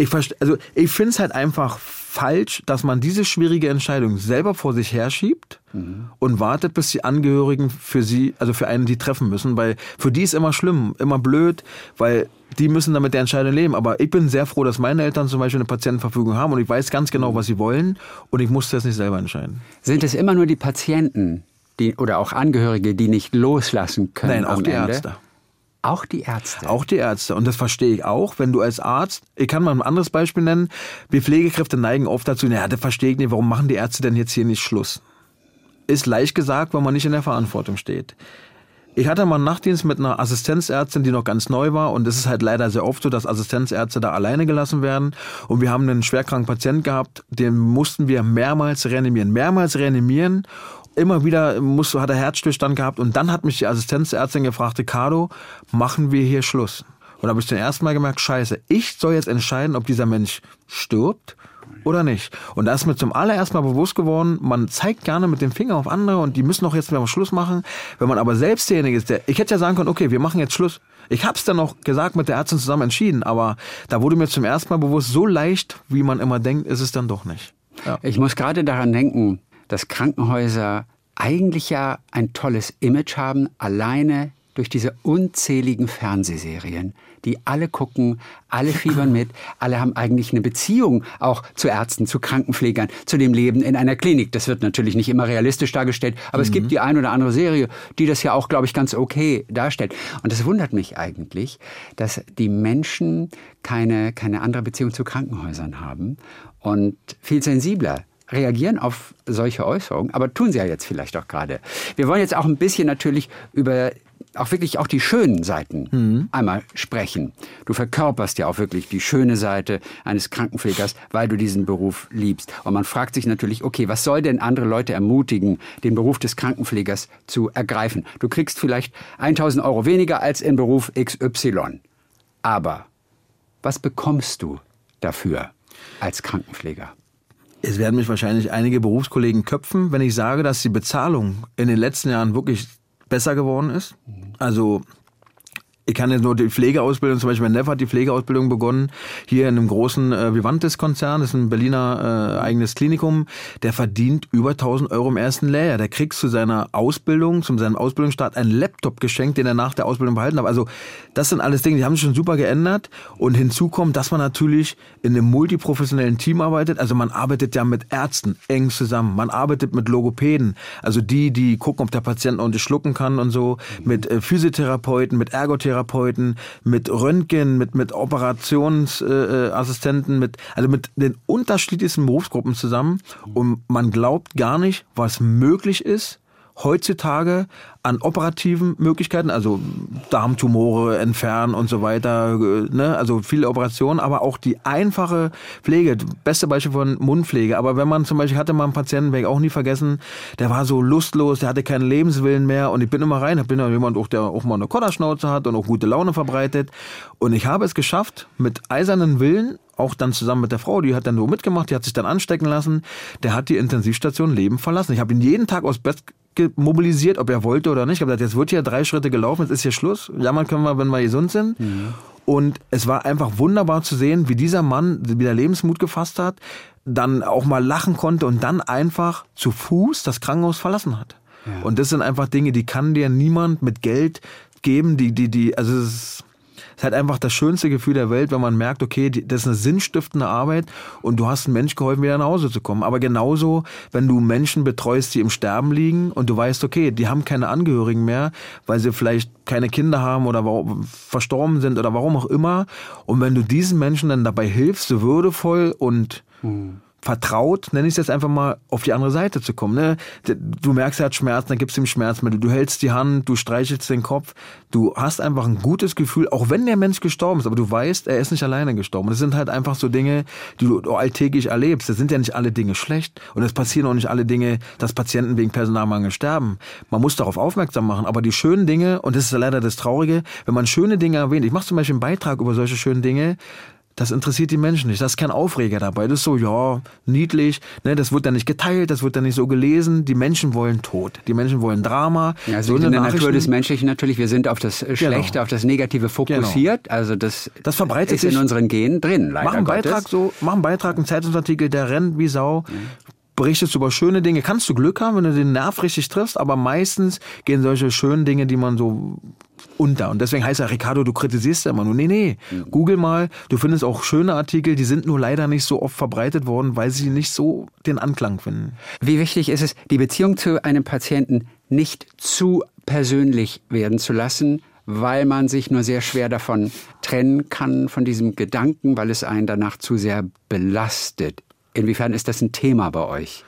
ich, also ich finde es halt einfach falsch, dass man diese schwierige Entscheidung selber vor sich herschiebt mhm. und wartet, bis die Angehörigen für sie, also für einen die treffen müssen, weil für die ist immer schlimm, immer blöd, weil die müssen damit der Entscheidung leben. Aber ich bin sehr froh, dass meine Eltern zum Beispiel eine Patientenverfügung haben und ich weiß ganz genau, was sie wollen und ich muss das nicht selber entscheiden. Sind es immer nur die Patienten die, oder auch Angehörige, die nicht loslassen können? Nein, auch die Ende? Ärzte. Auch die Ärzte. Auch die Ärzte. Und das verstehe ich auch, wenn du als Arzt, ich kann mal ein anderes Beispiel nennen, wir Pflegekräfte neigen oft dazu, naja, das verstehe ich nicht, warum machen die Ärzte denn jetzt hier nicht Schluss? Ist leicht gesagt, weil man nicht in der Verantwortung steht. Ich hatte mal einen Nachtdienst mit einer Assistenzärztin, die noch ganz neu war. Und es ist halt leider sehr oft so, dass Assistenzärzte da alleine gelassen werden. Und wir haben einen schwerkranken Patienten gehabt, den mussten wir mehrmals reanimieren. Mehrmals reanimieren immer wieder muss, hat er Herzstillstand gehabt und dann hat mich die Assistenzärztin gefragt, Ricardo, machen wir hier Schluss? Und da habe ich zum ersten Mal gemerkt, scheiße, ich soll jetzt entscheiden, ob dieser Mensch stirbt oder nicht. Und da ist mir zum allerersten Mal bewusst geworden, man zeigt gerne mit dem Finger auf andere und die müssen doch jetzt mal Schluss machen. Wenn man aber selbst derjenige ist, der, ich hätte ja sagen können, okay, wir machen jetzt Schluss. Ich habe es dann noch gesagt, mit der Ärztin zusammen entschieden, aber da wurde mir zum ersten Mal bewusst, so leicht, wie man immer denkt, ist es dann doch nicht. Ja. Ich muss gerade daran denken, dass Krankenhäuser eigentlich ja ein tolles Image haben, alleine durch diese unzähligen Fernsehserien, die alle gucken, alle fiebern mit, alle haben eigentlich eine Beziehung auch zu Ärzten, zu Krankenpflegern, zu dem Leben in einer Klinik. Das wird natürlich nicht immer realistisch dargestellt, aber mhm. es gibt die ein oder andere Serie, die das ja auch, glaube ich, ganz okay darstellt. Und es wundert mich eigentlich, dass die Menschen keine, keine andere Beziehung zu Krankenhäusern haben und viel sensibler reagieren auf solche Äußerungen, aber tun sie ja jetzt vielleicht auch gerade. Wir wollen jetzt auch ein bisschen natürlich über auch wirklich auch die schönen Seiten mhm. einmal sprechen. Du verkörperst ja auch wirklich die schöne Seite eines Krankenpflegers, weil du diesen Beruf liebst. Und man fragt sich natürlich, okay, was soll denn andere Leute ermutigen, den Beruf des Krankenpflegers zu ergreifen? Du kriegst vielleicht 1000 Euro weniger als in Beruf XY. Aber was bekommst du dafür als Krankenpfleger? Es werden mich wahrscheinlich einige Berufskollegen köpfen, wenn ich sage, dass die Bezahlung in den letzten Jahren wirklich besser geworden ist. Also ich kann jetzt nur die Pflegeausbildung, zum Beispiel mein Neffe hat die Pflegeausbildung begonnen, hier in einem großen äh, Vivantes-Konzern, das ist ein Berliner äh, eigenes Klinikum, der verdient über 1000 Euro im ersten Lehrjahr. Der kriegt zu seiner Ausbildung, zu seinem Ausbildungsstart einen Laptop geschenkt, den er nach der Ausbildung behalten hat. Also das sind alles Dinge, die haben sich schon super geändert. Und hinzu kommt, dass man natürlich in einem multiprofessionellen Team arbeitet. Also man arbeitet ja mit Ärzten eng zusammen, man arbeitet mit Logopäden, also die, die gucken, ob der Patient ordentlich schlucken kann und so, mit äh, Physiotherapeuten, mit Ergotherapeuten, Physiotherapeuten, mit Röntgen, mit, mit Operationsassistenten, mit, also mit den unterschiedlichsten Berufsgruppen zusammen. Und man glaubt gar nicht, was möglich ist, heutzutage an operativen Möglichkeiten, also Darmtumore entfernen und so weiter, ne? also viele Operationen, aber auch die einfache Pflege, beste Beispiel von Mundpflege. Aber wenn man zum Beispiel hatte mal einen Patienten, werde ich auch nie vergessen, der war so lustlos, der hatte keinen Lebenswillen mehr und ich bin immer rein, ich bin ja jemand, der auch mal eine Kodderschnauze hat und auch gute Laune verbreitet und ich habe es geschafft, mit eisernen Willen auch dann zusammen mit der Frau, die hat dann nur mitgemacht, die hat sich dann anstecken lassen. Der hat die Intensivstation Leben verlassen. Ich habe ihn jeden Tag aus Bett mobilisiert, ob er wollte oder nicht. Ich habe gesagt, jetzt wird hier drei Schritte gelaufen, jetzt ist hier Schluss. Jammern können wir, wenn wir gesund sind. Mhm. Und es war einfach wunderbar zu sehen, wie dieser Mann wieder Lebensmut gefasst hat, dann auch mal lachen konnte und dann einfach zu Fuß das Krankenhaus verlassen hat. Ja. Und das sind einfach Dinge, die kann dir niemand mit Geld geben, die, die, die, also es ist, ist halt einfach das schönste Gefühl der Welt, wenn man merkt, okay, das ist eine sinnstiftende Arbeit und du hast einem Mensch geholfen, wieder nach Hause zu kommen. Aber genauso, wenn du Menschen betreust, die im Sterben liegen und du weißt, okay, die haben keine Angehörigen mehr, weil sie vielleicht keine Kinder haben oder verstorben sind oder warum auch immer. Und wenn du diesen Menschen dann dabei hilfst, so würdevoll und mhm vertraut, nenne ich es jetzt einfach mal, auf die andere Seite zu kommen. Ne? Du merkst, er hat Schmerzen, dann gibst du ihm Schmerzmittel. Du hältst die Hand, du streichelst den Kopf. Du hast einfach ein gutes Gefühl, auch wenn der Mensch gestorben ist, aber du weißt, er ist nicht alleine gestorben. Das sind halt einfach so Dinge, die du alltäglich erlebst. Das sind ja nicht alle Dinge schlecht und es passieren auch nicht alle Dinge, dass Patienten wegen Personalmangel sterben. Man muss darauf aufmerksam machen, aber die schönen Dinge, und das ist leider das Traurige, wenn man schöne Dinge erwähnt, ich mache zum Beispiel einen Beitrag über solche schönen Dinge, das interessiert die Menschen nicht. Das ist kein Aufreger dabei. Das ist so, ja, niedlich. Ne, das wird dann nicht geteilt, das wird dann nicht so gelesen. Die Menschen wollen Tod. Die Menschen wollen Drama. Ja, also so in der Natur des Menschlichen natürlich. Wir sind auf das genau. Schlechte, genau. auf das Negative fokussiert. Genau. Also das, das verbreitet ist in unseren Genen drin. Leider mach einen Beitrag so, mach einen Beitrag, einen Zeitungsartikel, der rennt wie Sau. Mhm berichtest über schöne Dinge. Kannst du Glück haben, wenn du den Nerv richtig triffst, aber meistens gehen solche schönen Dinge, die man so unter. Und deswegen heißt ja, Ricardo, du kritisierst ja immer nur. Nee, nee. Mhm. Google mal, du findest auch schöne Artikel, die sind nur leider nicht so oft verbreitet worden, weil sie nicht so den Anklang finden. Wie wichtig ist es, die Beziehung zu einem Patienten nicht zu persönlich werden zu lassen, weil man sich nur sehr schwer davon trennen kann, von diesem Gedanken, weil es einen danach zu sehr belastet. Inwiefern ist das ein Thema bei euch?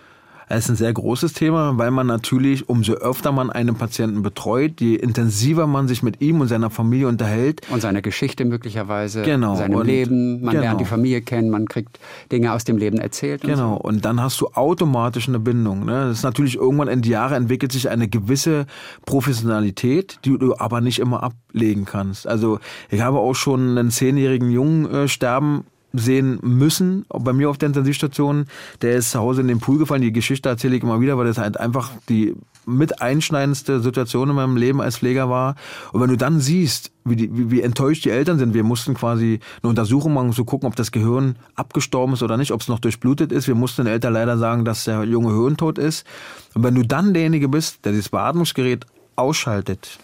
Es ist ein sehr großes Thema, weil man natürlich, umso öfter man einen Patienten betreut, je intensiver man sich mit ihm und seiner Familie unterhält. Und seine Geschichte möglicherweise, genau. seinem und Leben. Man genau. lernt die Familie kennen, man kriegt Dinge aus dem Leben erzählt. Und genau, so. und dann hast du automatisch eine Bindung. Ne? Das ist natürlich irgendwann in die Jahre entwickelt sich eine gewisse Professionalität, die du aber nicht immer ablegen kannst. Also ich habe auch schon einen zehnjährigen Jungen äh, sterben sehen müssen. Bei mir auf der Intensivstation, der ist zu Hause in den Pool gefallen. Die Geschichte erzähle ich immer wieder, weil das halt einfach die mit einschneidendste Situation in meinem Leben als Pfleger war. Und wenn du dann siehst, wie, die, wie, wie enttäuscht die Eltern sind, wir mussten quasi eine Untersuchung machen, um zu gucken, ob das Gehirn abgestorben ist oder nicht, ob es noch durchblutet ist. Wir mussten den Eltern leider sagen, dass der Junge hirntot ist. Und wenn du dann derjenige bist, der dieses Beatmungsgerät ausschaltet,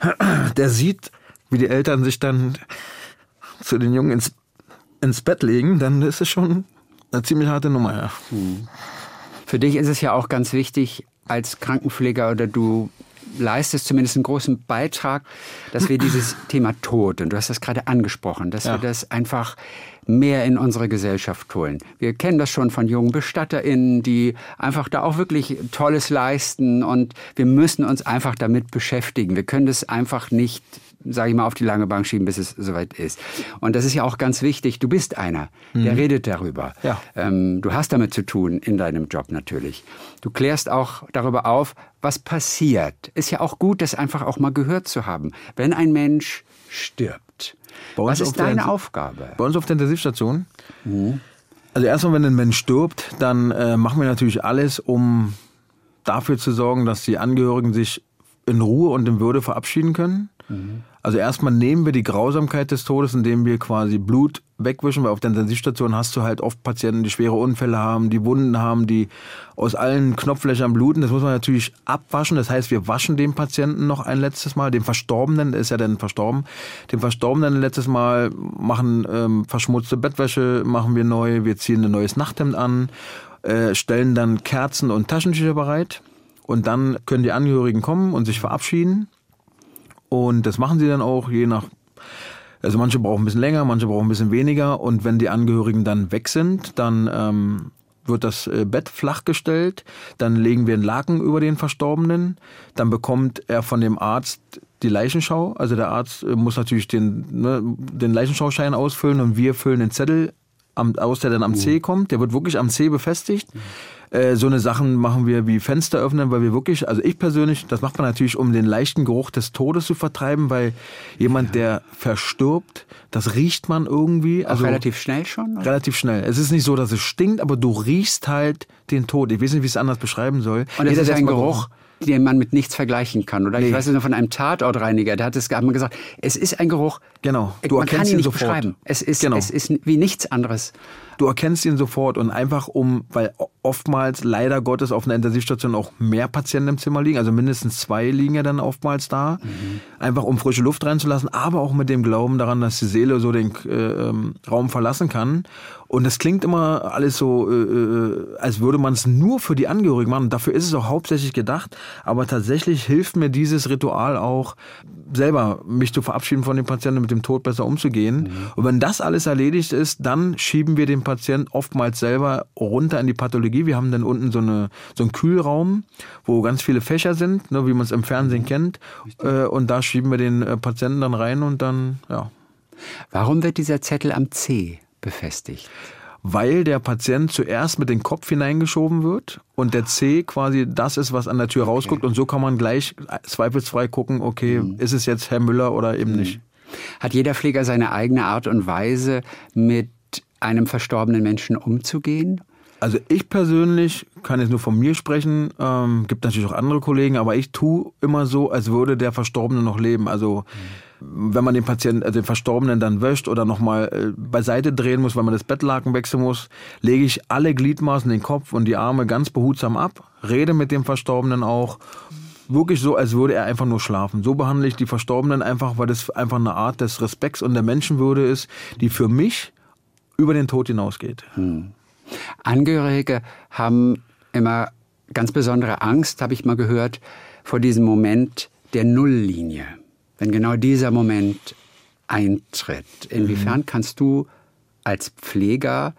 *clears throat* der sieht, wie die Eltern sich dann zu den Jungen ins ins Bett legen, dann ist es schon eine ziemlich harte Nummer. Ja. Hm. Für dich ist es ja auch ganz wichtig, als Krankenpfleger oder du leistest zumindest einen großen Beitrag, dass wir dieses *clears throat* Thema Tod, und du hast das gerade angesprochen, dass ja. wir das einfach mehr in unsere Gesellschaft holen. Wir kennen das schon von jungen BestatterInnen, die einfach da auch wirklich Tolles leisten und wir müssen uns einfach damit beschäftigen. Wir können das einfach nicht sage ich mal, auf die lange Bank schieben, bis es soweit ist. Und das ist ja auch ganz wichtig. Du bist einer, der mhm. redet darüber. Ja. Ähm, du hast damit zu tun in deinem Job natürlich. Du klärst auch darüber auf, was passiert. Ist ja auch gut, das einfach auch mal gehört zu haben. Wenn ein Mensch stirbt, was ist deine der, Aufgabe? Bei uns auf der Intensivstation. Mhm. Also erstmal, wenn ein Mensch stirbt, dann äh, machen wir natürlich alles, um dafür zu sorgen, dass die Angehörigen sich in Ruhe und in Würde verabschieden können. Mhm. Also erstmal nehmen wir die Grausamkeit des Todes, indem wir quasi Blut wegwischen, weil auf der Intensivstation hast du halt oft Patienten, die schwere Unfälle haben, die Wunden haben, die aus allen Knopflöchern bluten. Das muss man natürlich abwaschen. Das heißt, wir waschen den Patienten noch ein letztes Mal, den Verstorbenen, der ist ja dann verstorben, den Verstorbenen ein letztes Mal machen ähm, verschmutzte Bettwäsche, machen wir neu, wir ziehen ein neues Nachthemd an, äh, stellen dann Kerzen und Taschentücher bereit. Und dann können die Angehörigen kommen und sich verabschieden. Und das machen sie dann auch, je nach also manche brauchen ein bisschen länger, manche brauchen ein bisschen weniger. Und wenn die Angehörigen dann weg sind, dann ähm, wird das äh, Bett flachgestellt, dann legen wir einen Laken über den Verstorbenen, dann bekommt er von dem Arzt die Leichenschau. Also der Arzt äh, muss natürlich den, ne, den Leichenschauschein ausfüllen und wir füllen den Zettel aus, der dann am C kommt. Der wird wirklich am C befestigt. Äh, so eine Sachen machen wir wie Fenster öffnen, weil wir wirklich, also ich persönlich, das macht man natürlich, um den leichten Geruch des Todes zu vertreiben, weil jemand, ja. der verstirbt, das riecht man irgendwie. Also relativ schnell schon? Oder? Relativ schnell. Es ist nicht so, dass es stinkt, aber du riechst halt den Tod. Ich weiß nicht, wie ich es anders beschreiben soll. Und es ist ein Geruch, den man mit nichts vergleichen kann. Oder nee. ich weiß es nur von einem Tatortreiniger, der hat es hat man gesagt, es ist ein Geruch. Genau. Du man kann ihn nicht sofort. beschreiben. Es ist, genau. es ist wie nichts anderes. Du erkennst ihn sofort und einfach um, weil oftmals leider Gottes auf einer Intensivstation auch mehr Patienten im Zimmer liegen, also mindestens zwei liegen ja dann oftmals da, mhm. einfach um frische Luft reinzulassen, aber auch mit dem Glauben daran, dass die Seele so den äh, ähm, Raum verlassen kann. Und das klingt immer alles so, äh, äh als würde man es nur für die Angehörigen machen. Dafür ist es auch hauptsächlich gedacht. Aber tatsächlich hilft mir dieses Ritual auch, selber mich zu verabschieden von dem Patienten, mit dem Tod besser umzugehen. Mhm. Und wenn das alles erledigt ist, dann schieben wir den Patienten oftmals selber runter in die Pathologie. Wir haben dann unten so, eine, so einen Kühlraum, wo ganz viele Fächer sind, ne, wie man es im Fernsehen mhm. kennt. Äh, und da schieben wir den äh, Patienten dann rein und dann, ja. Warum wird dieser Zettel am C befestigt? weil der Patient zuerst mit dem Kopf hineingeschoben wird und der C quasi das ist, was an der Tür okay. rausguckt und so kann man gleich zweifelsfrei gucken, okay, mhm. ist es jetzt Herr Müller oder eben mhm. nicht. Hat jeder Pfleger seine eigene Art und Weise, mit einem verstorbenen Menschen umzugehen? Also ich persönlich kann jetzt nur von mir sprechen, ähm, gibt natürlich auch andere Kollegen, aber ich tue immer so, als würde der Verstorbene noch leben. Also mhm wenn man den Patienten, also den Verstorbenen dann wäscht oder nochmal äh, beiseite drehen muss, weil man das Bettlaken wechseln muss, lege ich alle Gliedmaßen, den Kopf und die Arme ganz behutsam ab, rede mit dem Verstorbenen auch. Wirklich so, als würde er einfach nur schlafen. So behandle ich die Verstorbenen einfach, weil das einfach eine Art des Respekts und der Menschenwürde ist, die für mich über den Tod hinausgeht. Hm. Angehörige haben immer ganz besondere Angst, habe ich mal gehört, vor diesem Moment der Nulllinie wenn genau dieser Moment eintritt. Inwiefern mhm. kannst du als Pfleger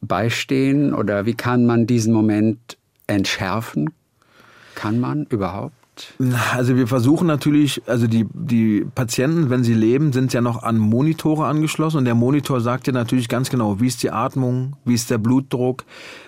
beistehen oder wie kann man diesen Moment entschärfen? Kann man überhaupt? Also wir versuchen natürlich, also die, die Patienten, wenn sie leben, sind ja noch an Monitore angeschlossen und der Monitor sagt ja natürlich ganz genau, wie ist die Atmung, wie ist der Blutdruck,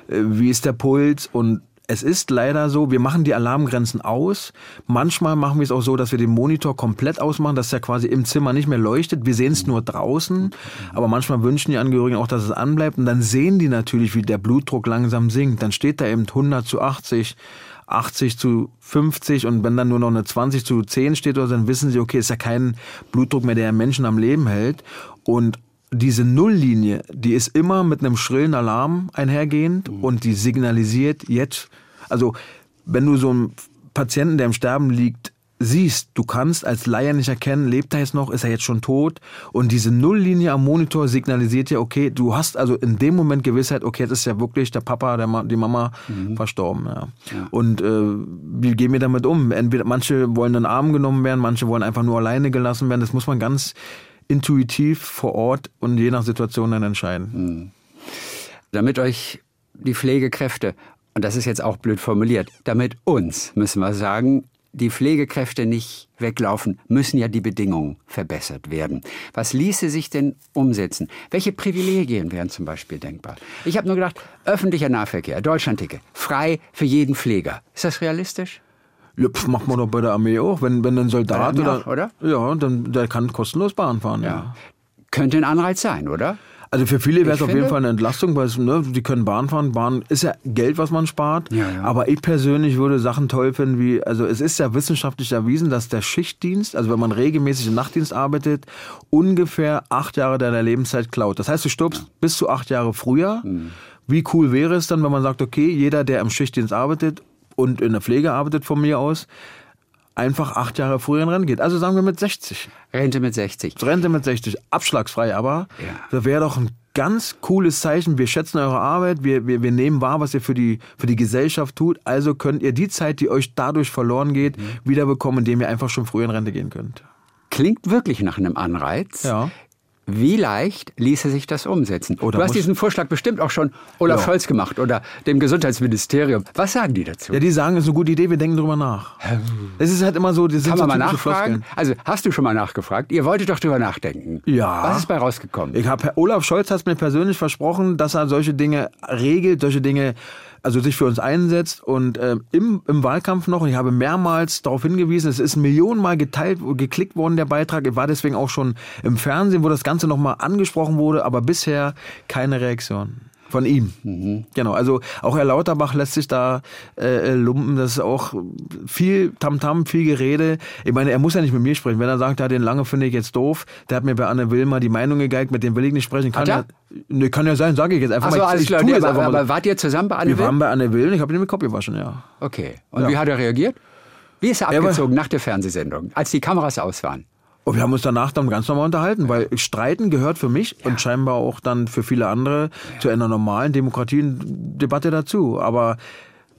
äh, wie ist der Puls und es ist leider so, wir machen die Alarmgrenzen aus. Manchmal machen wir es auch so, dass wir den Monitor komplett ausmachen, dass er quasi im Zimmer nicht mehr leuchtet. Wir sehen es nur draußen, aber manchmal wünschen die Angehörigen auch, dass es anbleibt. Und dann sehen die natürlich, wie der Blutdruck langsam sinkt. Dann steht da eben 100 zu 80. 80 zu 50 und wenn dann nur noch eine 20 zu 10 steht, dann wissen sie, okay, ist ja kein Blutdruck mehr, der Menschen am Leben hält. Und diese Nulllinie, die ist immer mit einem schrillen Alarm einhergehend mhm. und die signalisiert jetzt, also wenn du so einen Patienten, der im Sterben liegt, siehst, du kannst als Laie nicht erkennen, lebt er jetzt noch, ist er jetzt schon tot und diese Nulllinie am Monitor signalisiert ja, okay, du hast also in dem Moment Gewissheit, okay, jetzt ist ja wirklich der Papa, der Ma die Mama mhm. verstorben. Ja. ja. Und äh, wie gehen wir damit um? Entweder manche wollen in den Arm genommen werden, manche wollen einfach nur alleine gelassen werden. Das muss man ganz intuitiv vor Ort und je nach Situation dann entscheiden. Mhm. Damit euch die Pflegekräfte, und das ist jetzt auch blöd formuliert, damit uns, müssen wir sagen, die Pflegekräfte nicht weglaufen, müssen ja die Bedingungen verbessert werden. Was ließe sich denn umsetzen? Welche Privilegien wären zum Beispiel denkbar? Ich habe nur gedacht, öffentlicher Nahverkehr, Deutschlandticket, frei für jeden Pfleger. Ist das realistisch? Ja, pf, macht man doch bei der Armee auch. Wenn, wenn ein Soldat oder, auch, oder? Ja, dann der kann kostenlos Bahn fahren. Ja. ja. Könnte ein Anreiz sein, oder? Also für viele wäre es auf jeden Fall eine Entlastung, weil es, ne, die können Bahn fahren. Bahn ist ja Geld, was man spart. Ja, ja. Aber ich persönlich würde Sachen toll finden, wie, also es ist ja wissenschaftlich erwiesen, dass der Schichtdienst, also wenn man regelmäßig im Nachtdienst arbeitet, ungefähr acht Jahre deiner Lebenszeit klaut. Das heißt, du stirbst ja. bis zu acht Jahre früher. Mhm. Wie cool wäre es dann, wenn man sagt, okay, jeder, der im Schichtdienst arbeitet und in der Pflege arbeitet von mir aus, einfach acht Jahre früher in Rente geht. Also sagen wir mit 60. Rente mit 60. Rente mit 60, abschlagsfrei, aber Ja. das wäre doch ein ganz cooles Zeichen. Wir schätzen eure Arbeit, wir, wir, wir nehmen wahr, was ihr für die, für die Gesellschaft tut. Also könnt ihr die Zeit, die euch dadurch verloren geht, Mhm. wiederbekommen, indem ihr einfach schon früher in Rente gehen könnt. Klingt wirklich nach einem Anreiz. Ja. Wie leicht ließe sich das umsetzen? Oder du hast diesen Vorschlag bestimmt auch schon Olaf Ja. Scholz gemacht oder dem Gesundheitsministerium. Was sagen die dazu? Ja, die sagen, es ist eine gute Idee, wir denken drüber nach. Es ist halt immer so, das sind Kann so man mal typische nachfragen? Floskeln. Also hast du schon mal nachgefragt? Ihr wolltet doch drüber nachdenken. Ja. Was ist bei rausgekommen? Ich habe Olaf Scholz hat mir persönlich versprochen, dass er solche Dinge regelt, solche Dinge, also sich für uns einsetzt. Und äh, im, im Wahlkampf noch, und ich habe mehrmals darauf hingewiesen, es ist millionenmal geteilt, geklickt worden, der Beitrag. Ich war deswegen auch schon im Fernsehen, wo das Ganze nochmal angesprochen wurde, aber bisher keine Reaktion. Von ihm. Genau, also auch Herr Lauterbach lässt sich da äh, lumpen. Das ist auch viel Tamtam, viel Gerede. Ich meine, er muss ja nicht mit mir sprechen. Wenn er sagt, ja, den Lange finde ich jetzt doof, der hat mir bei Anne Will mal die Meinung gegeigt, mit dem will ich nicht sprechen. Kann ja, ne, kann ja sein, sage ich jetzt einfach Achso, mal. Ich, alles ich klar. tue Nee, jetzt aber, mal. aber wart ihr zusammen bei Anne Wir Will? waren bei Anne Will und ich habe ihn mit Kopf gewaschen, ja. Okay. Und Ja. wie hat er reagiert? Wie ist er Er war- abgezogen nach der Fernsehsendung, als die Kameras aus waren? Und wir haben uns danach dann ganz normal unterhalten, weil Streiten gehört für mich und scheinbar auch dann für viele andere zu einer normalen Demokratiendebatte dazu. Aber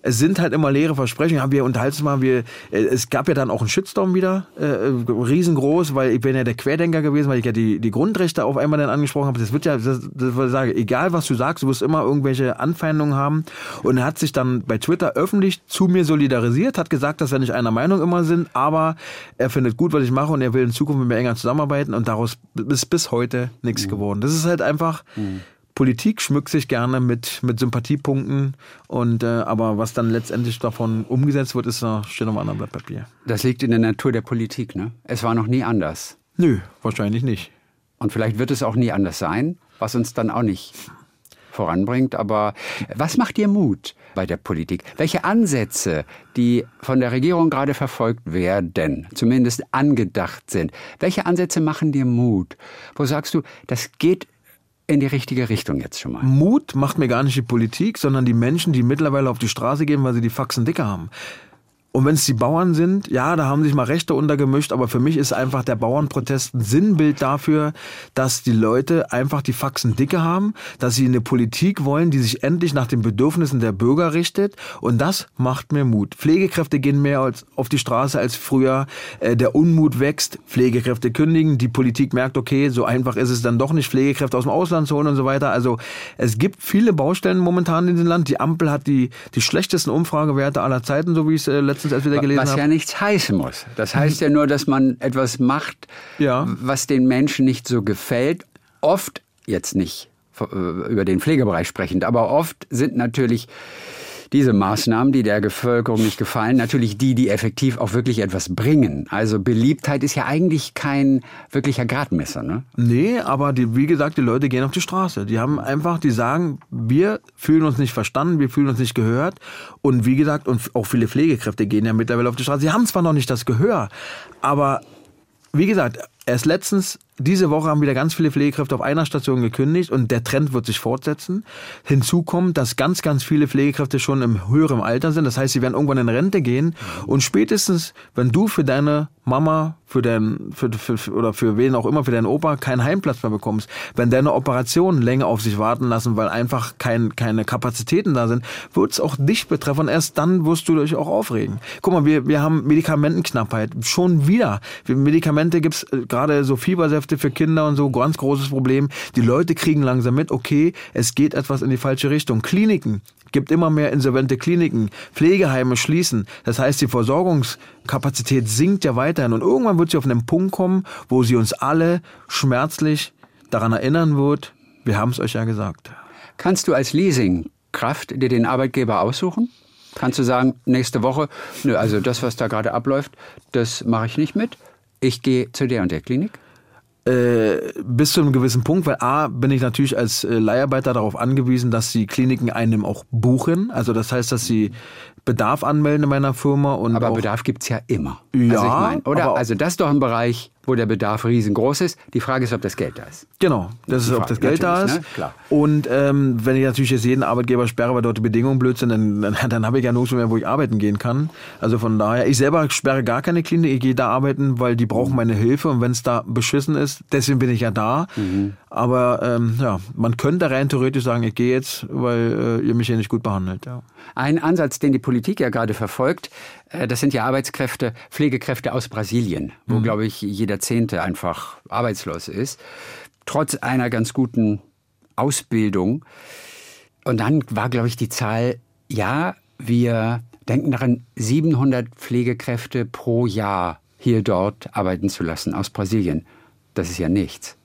es sind halt immer leere Versprechen. Ja, wir unterhalten mal, wir, äh, es gab ja dann auch einen Shitstorm wieder, äh, riesengroß, weil ich bin ja der Querdenker gewesen, weil ich ja die, die Grundrechte auf einmal dann angesprochen habe. Das wird ja, das, das was ich sage, egal was du sagst, du wirst immer irgendwelche Anfeindungen haben. Und er hat sich dann bei Twitter öffentlich zu mir solidarisiert, hat gesagt, dass wir nicht einer Meinung immer sind, aber er findet gut, was ich mache und er will in Zukunft mit mir enger zusammenarbeiten und daraus ist bis heute nichts geworden. Das ist halt einfach, Politik schmückt sich gerne mit, mit Sympathiepunkten und äh, aber was dann letztendlich davon umgesetzt wird, ist noch, steht auf einem anderen Blatt Papier. Das liegt in der Natur der Politik, ne? Es war noch nie anders. Nö, wahrscheinlich nicht. Und vielleicht wird es auch nie anders sein, was uns dann auch nicht voranbringt. Aber was macht dir Mut bei der Politik? Welche Ansätze, die von der Regierung gerade verfolgt werden, zumindest angedacht sind, welche Ansätze machen dir Mut? Wo sagst du, das geht in die richtige Richtung jetzt schon mal? Mut macht mir gar nicht die Politik, sondern die Menschen, die mittlerweile auf die Straße gehen, weil sie die Faxen dicker haben. Und wenn es die Bauern sind, ja, da haben sich mal Rechte untergemischt, aber für mich ist einfach der Bauernprotest ein Sinnbild dafür, dass die Leute einfach die Faxen dicke haben, dass sie eine Politik wollen, die sich endlich nach den Bedürfnissen der Bürger richtet. Und das macht mir Mut. Pflegekräfte gehen mehr als auf die Straße als früher. Äh, Der Unmut wächst, Pflegekräfte kündigen, die Politik merkt, okay, so einfach ist es dann doch nicht, Pflegekräfte aus dem Ausland zu holen und so weiter. Also es gibt viele Baustellen momentan in diesem Land. Die Ampel hat die, die schlechtesten Umfragewerte aller Zeiten, so wie ich es äh, letztens erst wieder gelesen Was habe. ja nichts heißen muss. Das heißt ja nur, dass man etwas macht, Ja. was den Menschen nicht so gefällt. Oft, jetzt nicht äh, über den Pflegebereich sprechend, aber oft sind natürlich diese Maßnahmen, die der Bevölkerung nicht gefallen, natürlich die, die effektiv auch wirklich etwas bringen. Also Beliebtheit ist ja eigentlich kein wirklicher Gradmesser. Ne? Nee, aber die, wie gesagt, die Leute gehen auf die Straße. Die haben einfach, die sagen, wir fühlen uns nicht verstanden, wir fühlen uns nicht gehört. Und wie gesagt, und auch viele Pflegekräfte gehen ja mittlerweile auf die Straße. Sie haben zwar noch nicht das Gehör, aber wie gesagt, erst letztens, diese Woche haben wieder ganz viele Pflegekräfte auf einer Station gekündigt und der Trend wird sich fortsetzen. Hinzu kommt, dass ganz, ganz viele Pflegekräfte schon im höheren Alter sind. Das heißt, sie werden irgendwann in Rente gehen. Und spätestens, wenn du für deine Mama, für dein, für, für, oder für wen auch immer, für deinen Opa keinen Heimplatz mehr bekommst, wenn deine Operationen länger auf sich warten lassen, weil einfach kein, keine Kapazitäten da sind, wird es auch dich betreffen. Und erst dann wirst du dich auch aufregen. Guck mal, wir, wir haben Medikamentenknappheit. Schon wieder. Medikamente gibt's äh, gerade so Fiebersäfte für Kinder und so, ganz großes Problem. Die Leute kriegen langsam mit, okay, es geht etwas in die falsche Richtung. Kliniken, gibt immer mehr insolvente Kliniken, Pflegeheime schließen. Das heißt, die Versorgungskapazität sinkt ja weiterhin. Und irgendwann wird sie auf einen Punkt kommen, wo sie uns alle schmerzlich daran erinnern wird, wir haben es euch ja gesagt. Kannst du als Leasingkraft dir den Arbeitgeber aussuchen? Kannst du sagen, nächste Woche, nö, also das, was da gerade abläuft, das mache ich nicht mit. Ich gehe zu der und der Klinik. Äh, bis zu einem gewissen Punkt, weil A, bin ich natürlich als äh, Leiharbeiter darauf angewiesen, dass die Kliniken einem auch buchen. Also das heißt, dass sie Bedarf anmelden in meiner Firma. Und aber Bedarf gibt's ja immer. Ja, also ich mein, oder? Also das ist doch ein Bereich, wo der Bedarf riesengroß ist. Die Frage ist, ob das Geld da ist. Genau, das ist, ob Frage, das Geld da ist. ne? Klar. Und ähm, wenn ich natürlich jetzt jeden Arbeitgeber sperre, weil dort die Bedingungen blöd sind, dann, dann, dann habe ich ja nirgendwo mehr, wo ich arbeiten gehen kann. Also von daher, ich selber sperre gar keine Klinik, ich gehe da arbeiten, weil die brauchen meine Hilfe und wenn es da beschissen ist, deswegen bin ich ja da. Aber ähm, ja, man könnte rein theoretisch sagen, ich gehe jetzt, weil äh, ihr mich hier nicht gut behandelt. Ja. Ein Ansatz, den die Politik ja gerade verfolgt, äh, das sind ja Arbeitskräfte, Pflegekräfte aus Brasilien, wo, glaube ich, jeder Zehnte einfach arbeitslos ist, trotz einer ganz guten Ausbildung. Und dann war, glaube ich, die Zahl, ja, wir denken daran, 700 Pflegekräfte pro Jahr hier dort arbeiten zu lassen aus Brasilien. Das ist ja nichts.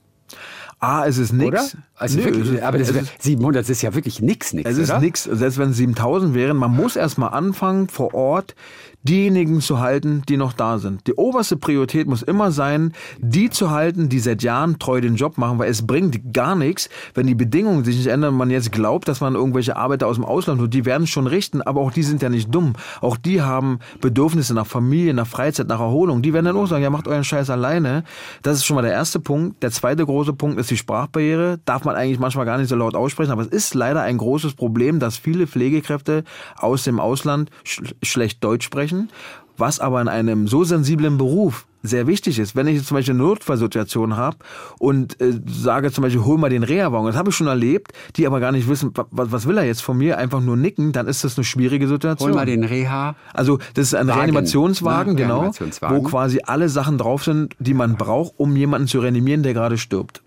A, es ist nix. Also Nö, wirklich, ist- aber das ist- 700 ist ja wirklich nix, nix, Es ist oder? nichts, selbst wenn es 7000 wären. Man muss erstmal anfangen, vor Ort diejenigen zu halten, die noch da sind. Die oberste Priorität muss immer sein, die zu halten, die seit Jahren treu den Job machen, weil es bringt gar nichts, wenn die Bedingungen sich nicht ändern. Man jetzt glaubt, dass man irgendwelche Arbeiter aus dem Ausland holt, die werden schon richten, aber auch die sind ja nicht dumm. Auch die haben Bedürfnisse nach Familie, nach Freizeit, nach Erholung. Die werden dann auch sagen, ja, macht euren Scheiß alleine. Das ist schon mal der erste Punkt. Der zweite große Punkt ist die Sprachbarriere. Darf man eigentlich manchmal gar nicht so laut aussprechen, aber es ist leider ein großes Problem, dass viele Pflegekräfte aus dem Ausland sch schlecht Deutsch sprechen, was aber in einem so sensiblen Beruf sehr wichtig ist. Wenn ich jetzt zum Beispiel eine Notfallsituation habe und äh, sage zum Beispiel, hol mal den Reha-Wagen, das habe ich schon erlebt, die aber gar nicht wissen, wa- was, was will er jetzt von mir, einfach nur nicken, dann ist das eine schwierige Situation. Hol mal den Reha. Also das ist ein Wagen, Reanimationswagen, ne? genau, Reanimationswagen. wo quasi alle Sachen drauf sind, die man braucht, um jemanden zu reanimieren, der gerade stirbt.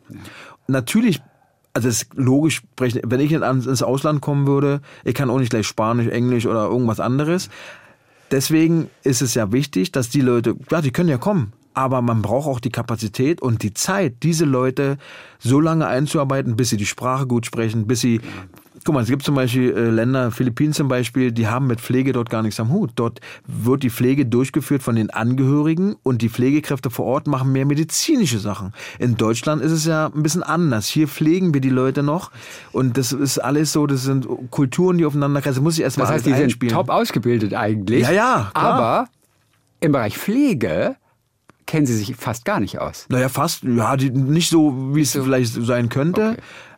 Natürlich, also es ist logisch, sprechen, wenn ich in- ins Ausland kommen würde, ich kann auch nicht gleich Spanisch, Englisch oder irgendwas anderes. Deswegen ist es ja wichtig, dass die Leute, ja, die können ja kommen, aber man braucht auch die Kapazität und die Zeit, diese Leute so lange einzuarbeiten, bis sie die Sprache gut sprechen, bis sie, guck mal, es gibt zum Beispiel äh, Länder, Philippinen zum Beispiel, die haben mit Pflege dort gar nichts am Hut. Dort wird die Pflege durchgeführt von den Angehörigen und die Pflegekräfte vor Ort machen mehr medizinische Sachen. In Deutschland ist es ja ein bisschen anders. Hier pflegen wir die Leute noch und das ist alles so, das sind Kulturen, die aufeinander kreisen. Das muss ich erstmal Das heißt, die sind einspielen. top ausgebildet eigentlich. Ja, ja, klar. Aber im Bereich Pflege kennen sie sich fast gar nicht aus. Naja, fast, ja, die, nicht so, wie es vielleicht sein könnte.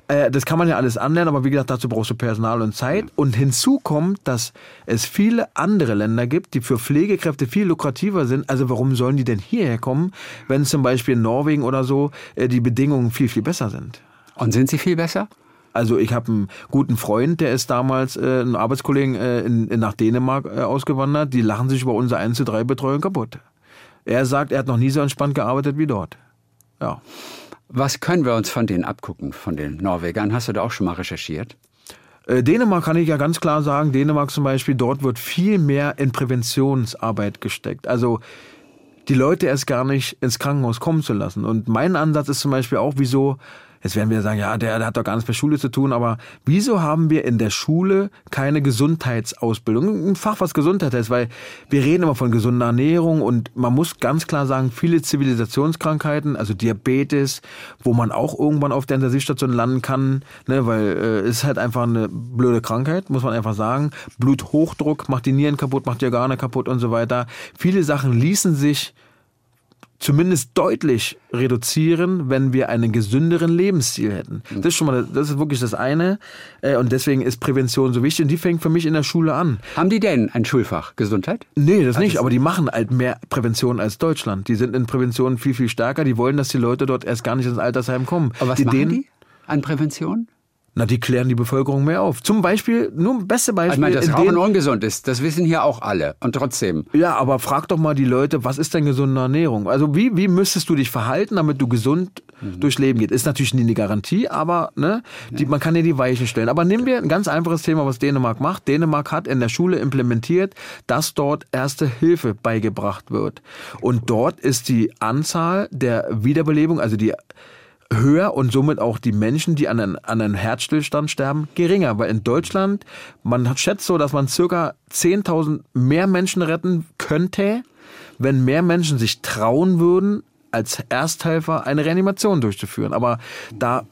Äh, das kann man ja alles anlernen, aber wie gesagt, dazu brauchst du Personal und Zeit. Und hinzu kommt, dass es viele andere Länder gibt, die für Pflegekräfte viel lukrativer sind. Also warum sollen die denn hierher kommen, wenn zum Beispiel in Norwegen oder so äh, die Bedingungen viel, viel besser sind? Und sind sie viel besser? Also ich habe einen guten Freund, der ist damals äh, ein Arbeitskollegen äh, in, in, nach Dänemark äh, ausgewandert. Die lachen sich über unsere 1 zu 3 Betreuung kaputt. Er sagt, er hat noch nie so entspannt gearbeitet wie dort. Ja. Was können wir uns von denen abgucken, von den Norwegern? Hast du da auch schon mal recherchiert? Äh, Dänemark kann ich ja ganz klar sagen, Dänemark zum Beispiel, dort wird viel mehr in Präventionsarbeit gesteckt. Also die Leute erst gar nicht ins Krankenhaus kommen zu lassen. Und mein Ansatz ist zum Beispiel auch, wieso, jetzt werden wir sagen, ja, der, der hat doch gar nichts mit Schule zu tun, aber wieso haben wir in der Schule keine Gesundheitsausbildung? Ein Fach, was Gesundheit heißt, weil wir reden immer von gesunder Ernährung und man muss ganz klar sagen, viele Zivilisationskrankheiten, also Diabetes, wo man auch irgendwann auf der Intensivstation landen kann, ne, weil äh, es ist halt einfach eine blöde Krankheit, muss man einfach sagen. Bluthochdruck macht die Nieren kaputt, macht die Organe kaputt und so weiter. Viele Sachen ließen sich zumindest deutlich reduzieren, wenn wir einen gesünderen Lebensstil hätten. Das ist schon mal, das ist wirklich das eine. Äh, Und deswegen ist Prävention so wichtig. Und die fängt für mich in der Schule an. Haben die denn ein Schulfach Gesundheit? Nee, das nicht. Aber die machen halt mehr Prävention als Deutschland. Die sind in Prävention viel, viel stärker. Die wollen, dass die Leute dort erst gar nicht ins Altersheim kommen. Aber was die machen denen- die an Prävention? Na, die klären die Bevölkerung mehr auf. Zum Beispiel, nur ein beste Beispiel. Ich meine, dass Rauchen ungesund ist, das wissen hier auch alle. Und trotzdem. Ja, aber frag doch mal die Leute, was ist denn gesunde Ernährung? Also wie, wie müsstest du dich verhalten, damit du gesund durchs Leben geht? Ist natürlich nie eine Garantie, aber ne, die, man kann ja die Weichen stellen. Aber nehmen wir ein ganz einfaches Thema, was Dänemark macht. Dänemark hat in der Schule implementiert, dass dort Erste Hilfe beigebracht wird. Und dort ist die Anzahl der Wiederbelebung, also die höher und somit auch die Menschen, die an, einen, an einem Herzstillstand sterben, geringer. Weil in Deutschland, man schätzt so, dass man circa 10.000 mehr Menschen retten könnte, wenn mehr Menschen sich trauen würden, als Ersthelfer eine Reanimation durchzuführen. Aber da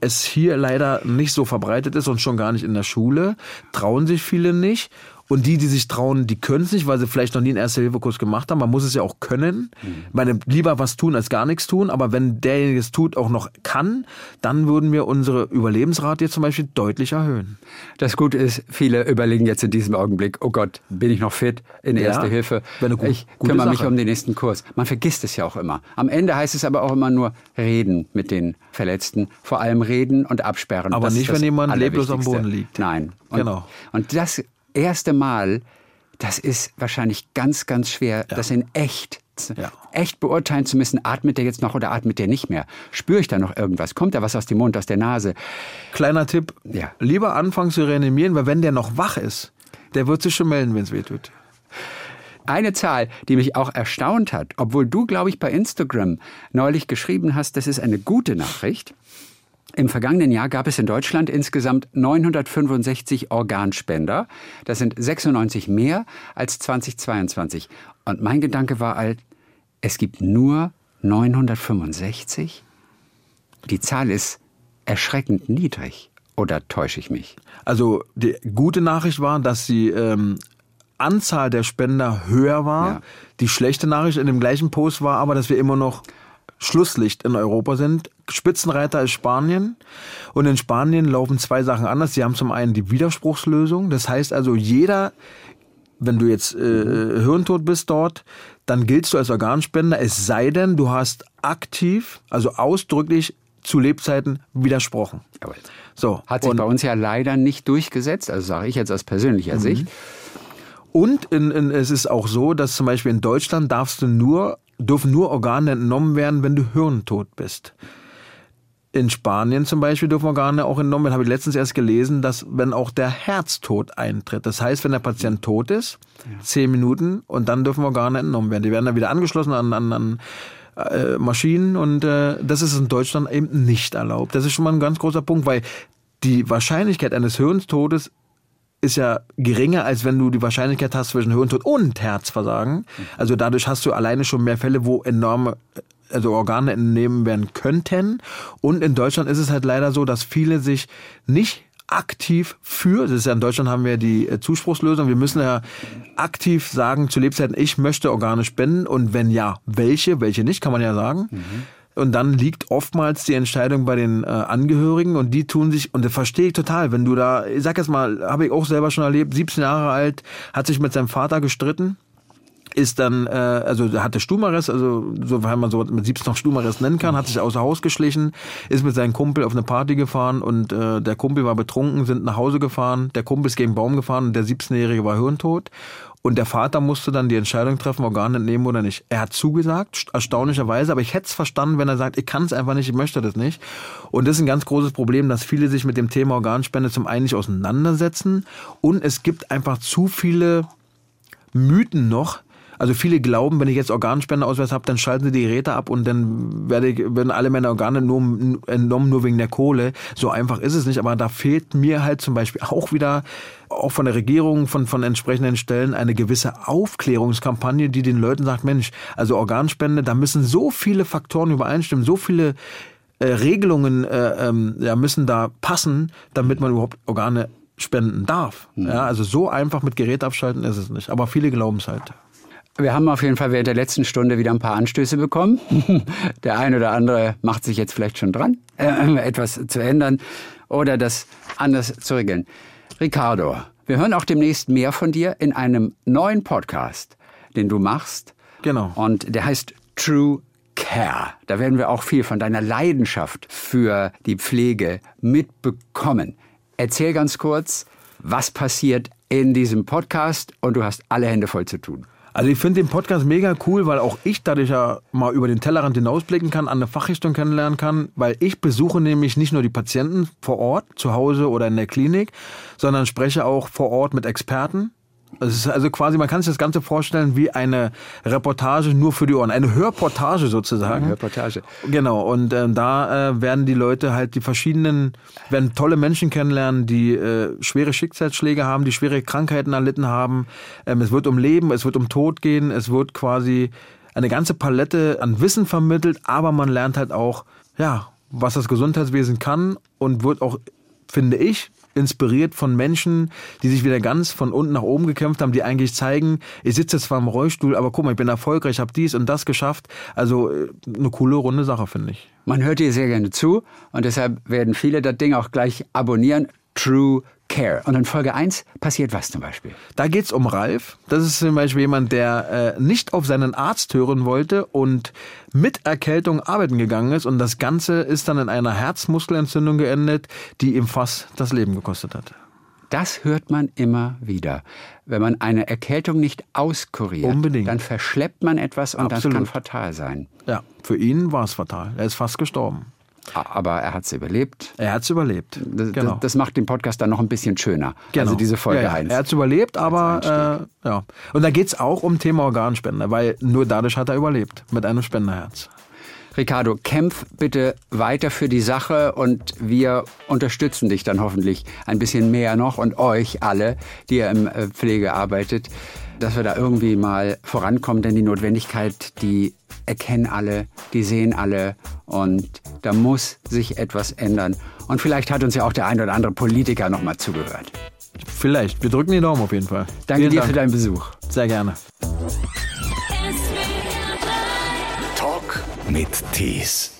es hier leider nicht so verbreitet ist und schon gar nicht in der Schule, trauen sich viele nicht. Und die, die sich trauen, die können es nicht, weil sie vielleicht noch nie einen Erste-Hilfe-Kurs gemacht haben. Man muss es ja auch können. Mhm. Ich meine, lieber was tun als gar nichts tun. Aber wenn derjenige es tut, auch noch kann, dann würden wir unsere Überlebensrate jetzt zum Beispiel deutlich erhöhen. Das Gute ist, viele überlegen jetzt in diesem Augenblick, oh Gott, bin ich noch fit in ja, Erste Hilfe? Gut, ich kümmere mich um den nächsten Kurs. Man vergisst es ja auch immer. Am Ende heißt es aber auch immer nur reden mit den Verletzten. Vor allem reden und absperren. Aber das nicht, wenn jemand leblos am Boden liegt. Nein. Und, genau. Und das erste Mal, das ist wahrscheinlich ganz, ganz schwer, ja. das in echt ja. echt beurteilen zu müssen, atmet der jetzt noch oder atmet der nicht mehr? Spüre ich da noch irgendwas? Kommt da was aus dem Mund, aus der Nase? Kleiner Tipp, ja. lieber anfangen zu reanimieren, weil wenn der noch wach ist, der wird sich schon melden, wenn es weh tut. Eine Zahl, die mich auch erstaunt hat, obwohl du, glaube ich, bei Instagram neulich geschrieben hast, das ist eine gute Nachricht. Im vergangenen Jahr gab es in Deutschland insgesamt 965 Organspender. Das sind 96 mehr als 2022. Und mein Gedanke war halt, es gibt nur 965? Die Zahl ist erschreckend niedrig. Oder täusche ich mich? Also die gute Nachricht war, dass die ähm, Anzahl der Spender höher war. Ja. Die schlechte Nachricht in dem gleichen Post war aber, dass wir immer noch Schlusslicht in Europa sind. Spitzenreiter ist Spanien. Und in Spanien laufen zwei Sachen anders. Sie haben zum einen die Widerspruchslösung. Das heißt also, jeder, wenn du jetzt äh, Hirntod bist dort, dann giltst du als Organspender, es sei denn, du hast aktiv, also ausdrücklich zu Lebzeiten widersprochen. Jawohl. So, Hat sich bei uns ja leider nicht durchgesetzt, also sage ich jetzt aus persönlicher mhm. Sicht. Und in, in, es ist auch so, dass zum Beispiel in Deutschland darfst du nur dürfen nur Organe entnommen werden, wenn du hirntot bist. In Spanien zum Beispiel dürfen Organe auch entnommen werden. Habe ich letztens erst gelesen, dass wenn auch der Herztod eintritt. Das heißt, wenn der Patient tot ist, zehn Minuten und dann dürfen Organe entnommen werden. Die werden dann wieder angeschlossen an, an, an äh, Maschinen und äh, das ist in Deutschland eben nicht erlaubt. Das ist schon mal ein ganz großer Punkt, weil die Wahrscheinlichkeit eines Hirntodes ist ja geringer, als wenn du die Wahrscheinlichkeit hast zwischen Hirntod und Herzversagen. Also dadurch hast du alleine schon mehr Fälle, wo enorme also Organe entnehmen werden könnten. Und in Deutschland ist es halt leider so, dass viele sich nicht aktiv für, das ist ja in Deutschland haben wir die äh, Zuspruchslösung, wir müssen ja aktiv sagen zu Lebzeiten, ich möchte Organe spenden und wenn ja, welche, welche nicht, kann man ja sagen. Mhm. Und dann liegt oftmals die Entscheidung bei den äh, Angehörigen und die tun sich, und das verstehe ich total, wenn du da, ich sag jetzt mal, habe ich auch selber schon erlebt, 17 Jahre alt, hat sich mit seinem Vater gestritten, ist dann, äh, also hatte Stumares, also sofern man so mit 17 noch Stumares nennen kann, hat sich außer Haus geschlichen, ist mit seinem Kumpel auf eine Party gefahren und äh, der Kumpel war betrunken, sind nach Hause gefahren, der Kumpel ist gegen Baum gefahren und der 17-Jährige war hirntot und der Vater musste dann die Entscheidung treffen, Organe entnehmen oder nicht. Er hat zugesagt, erstaunlicherweise, aber ich hätte es verstanden, wenn er sagt, ich kann es einfach nicht, ich möchte das nicht. Und das ist ein ganz großes Problem, dass viele sich mit dem Thema Organspende zum einen nicht auseinandersetzen und es gibt einfach zu viele Mythen noch, also viele glauben, wenn ich jetzt Organspendeausweis habe, dann schalten sie die Geräte ab und dann werde ich, werden alle meine Organe nur entnommen, nur wegen der Kohle. So einfach ist es nicht. Aber da fehlt mir halt zum Beispiel auch wieder auch von der Regierung, von, von entsprechenden Stellen eine gewisse Aufklärungskampagne, die den Leuten sagt, Mensch, also Organspende, da müssen so viele Faktoren übereinstimmen, so viele äh, Regelungen äh, ähm, ja, müssen da passen, damit man überhaupt Organe spenden darf. Mhm. Ja, also so einfach mit Gerät abschalten ist es nicht. Aber viele glauben es halt. Wir haben auf jeden Fall während der letzten Stunde wieder ein paar Anstöße bekommen. *laughs* Der eine oder andere macht sich jetzt vielleicht schon dran, äh, etwas zu ändern oder das anders zu regeln. Ricardo, wir hören auch demnächst mehr von dir in einem neuen Podcast, den du machst. Genau. Und der heißt True Care. Da werden wir auch viel von deiner Leidenschaft für die Pflege mitbekommen. Erzähl ganz kurz, was passiert in diesem Podcast und du hast alle Hände voll zu tun. Also ich finde den Podcast mega cool, weil auch ich dadurch ja mal über den Tellerrand hinausblicken kann, an eine Fachrichtung kennenlernen kann, weil ich besuche nämlich nicht nur die Patienten vor Ort, zu Hause oder in der Klinik, sondern spreche auch vor Ort mit Experten es ist also quasi, man kann sich das Ganze vorstellen wie eine Reportage nur für die Ohren, eine Hörportage sozusagen. Hörportage. Genau. Und äh, da äh, werden die Leute halt die verschiedenen, werden tolle Menschen kennenlernen, die äh, schwere Schicksalsschläge haben, die schwere Krankheiten erlitten haben. Ähm, es wird um Leben, es wird um Tod gehen, es wird quasi eine ganze Palette an Wissen vermittelt, aber man lernt halt auch, ja, was das Gesundheitswesen kann und wird auch, finde ich, inspiriert von Menschen, die sich wieder ganz von unten nach oben gekämpft haben, die eigentlich zeigen, ich sitze zwar im Rollstuhl, aber guck mal, ich bin erfolgreich, habe dies und das geschafft. Also äh, eine coole, runde Sache, finde ich. Man hört dir sehr gerne zu und deshalb werden viele das Ding auch gleich abonnieren. True Care. Und in Folge 1 passiert was zum Beispiel? Da geht's um Ralf. Das ist zum Beispiel jemand, der äh, nicht auf seinen Arzt hören wollte und mit Erkältung arbeiten gegangen ist. Und das Ganze ist dann in einer Herzmuskelentzündung geendet, die ihm fast das Leben gekostet hat. Das hört man immer wieder. Wenn man eine Erkältung nicht auskuriert, Unbedingt. dann verschleppt man etwas und Absolut. das kann fatal sein. Ja, für ihn war es fatal. Er ist fast gestorben. Aber er hat es überlebt. Er hat's überlebt. Das, genau. das, das macht den Podcast dann noch ein bisschen schöner. Genau. Also diese Folge ja, ja. 1. Er hat's überlebt, aber äh, ja. Und da geht's auch um Thema Organspende, weil nur dadurch hat er überlebt mit einem Spenderherz. Ricardo, kämpf bitte weiter für die Sache und wir unterstützen dich dann hoffentlich ein bisschen mehr noch und euch alle, die ihr im äh, Pflege arbeitet, dass wir da irgendwie mal vorankommen, denn die Notwendigkeit, die erkennen alle, die sehen alle und da muss sich etwas ändern. Und vielleicht hat uns ja auch der ein oder andere Politiker noch mal zugehört. Vielleicht. Wir drücken die Daumen auf jeden Fall. Danke Vielen dir Dank. für deinen Besuch. Sehr gerne. Talk mit Tees.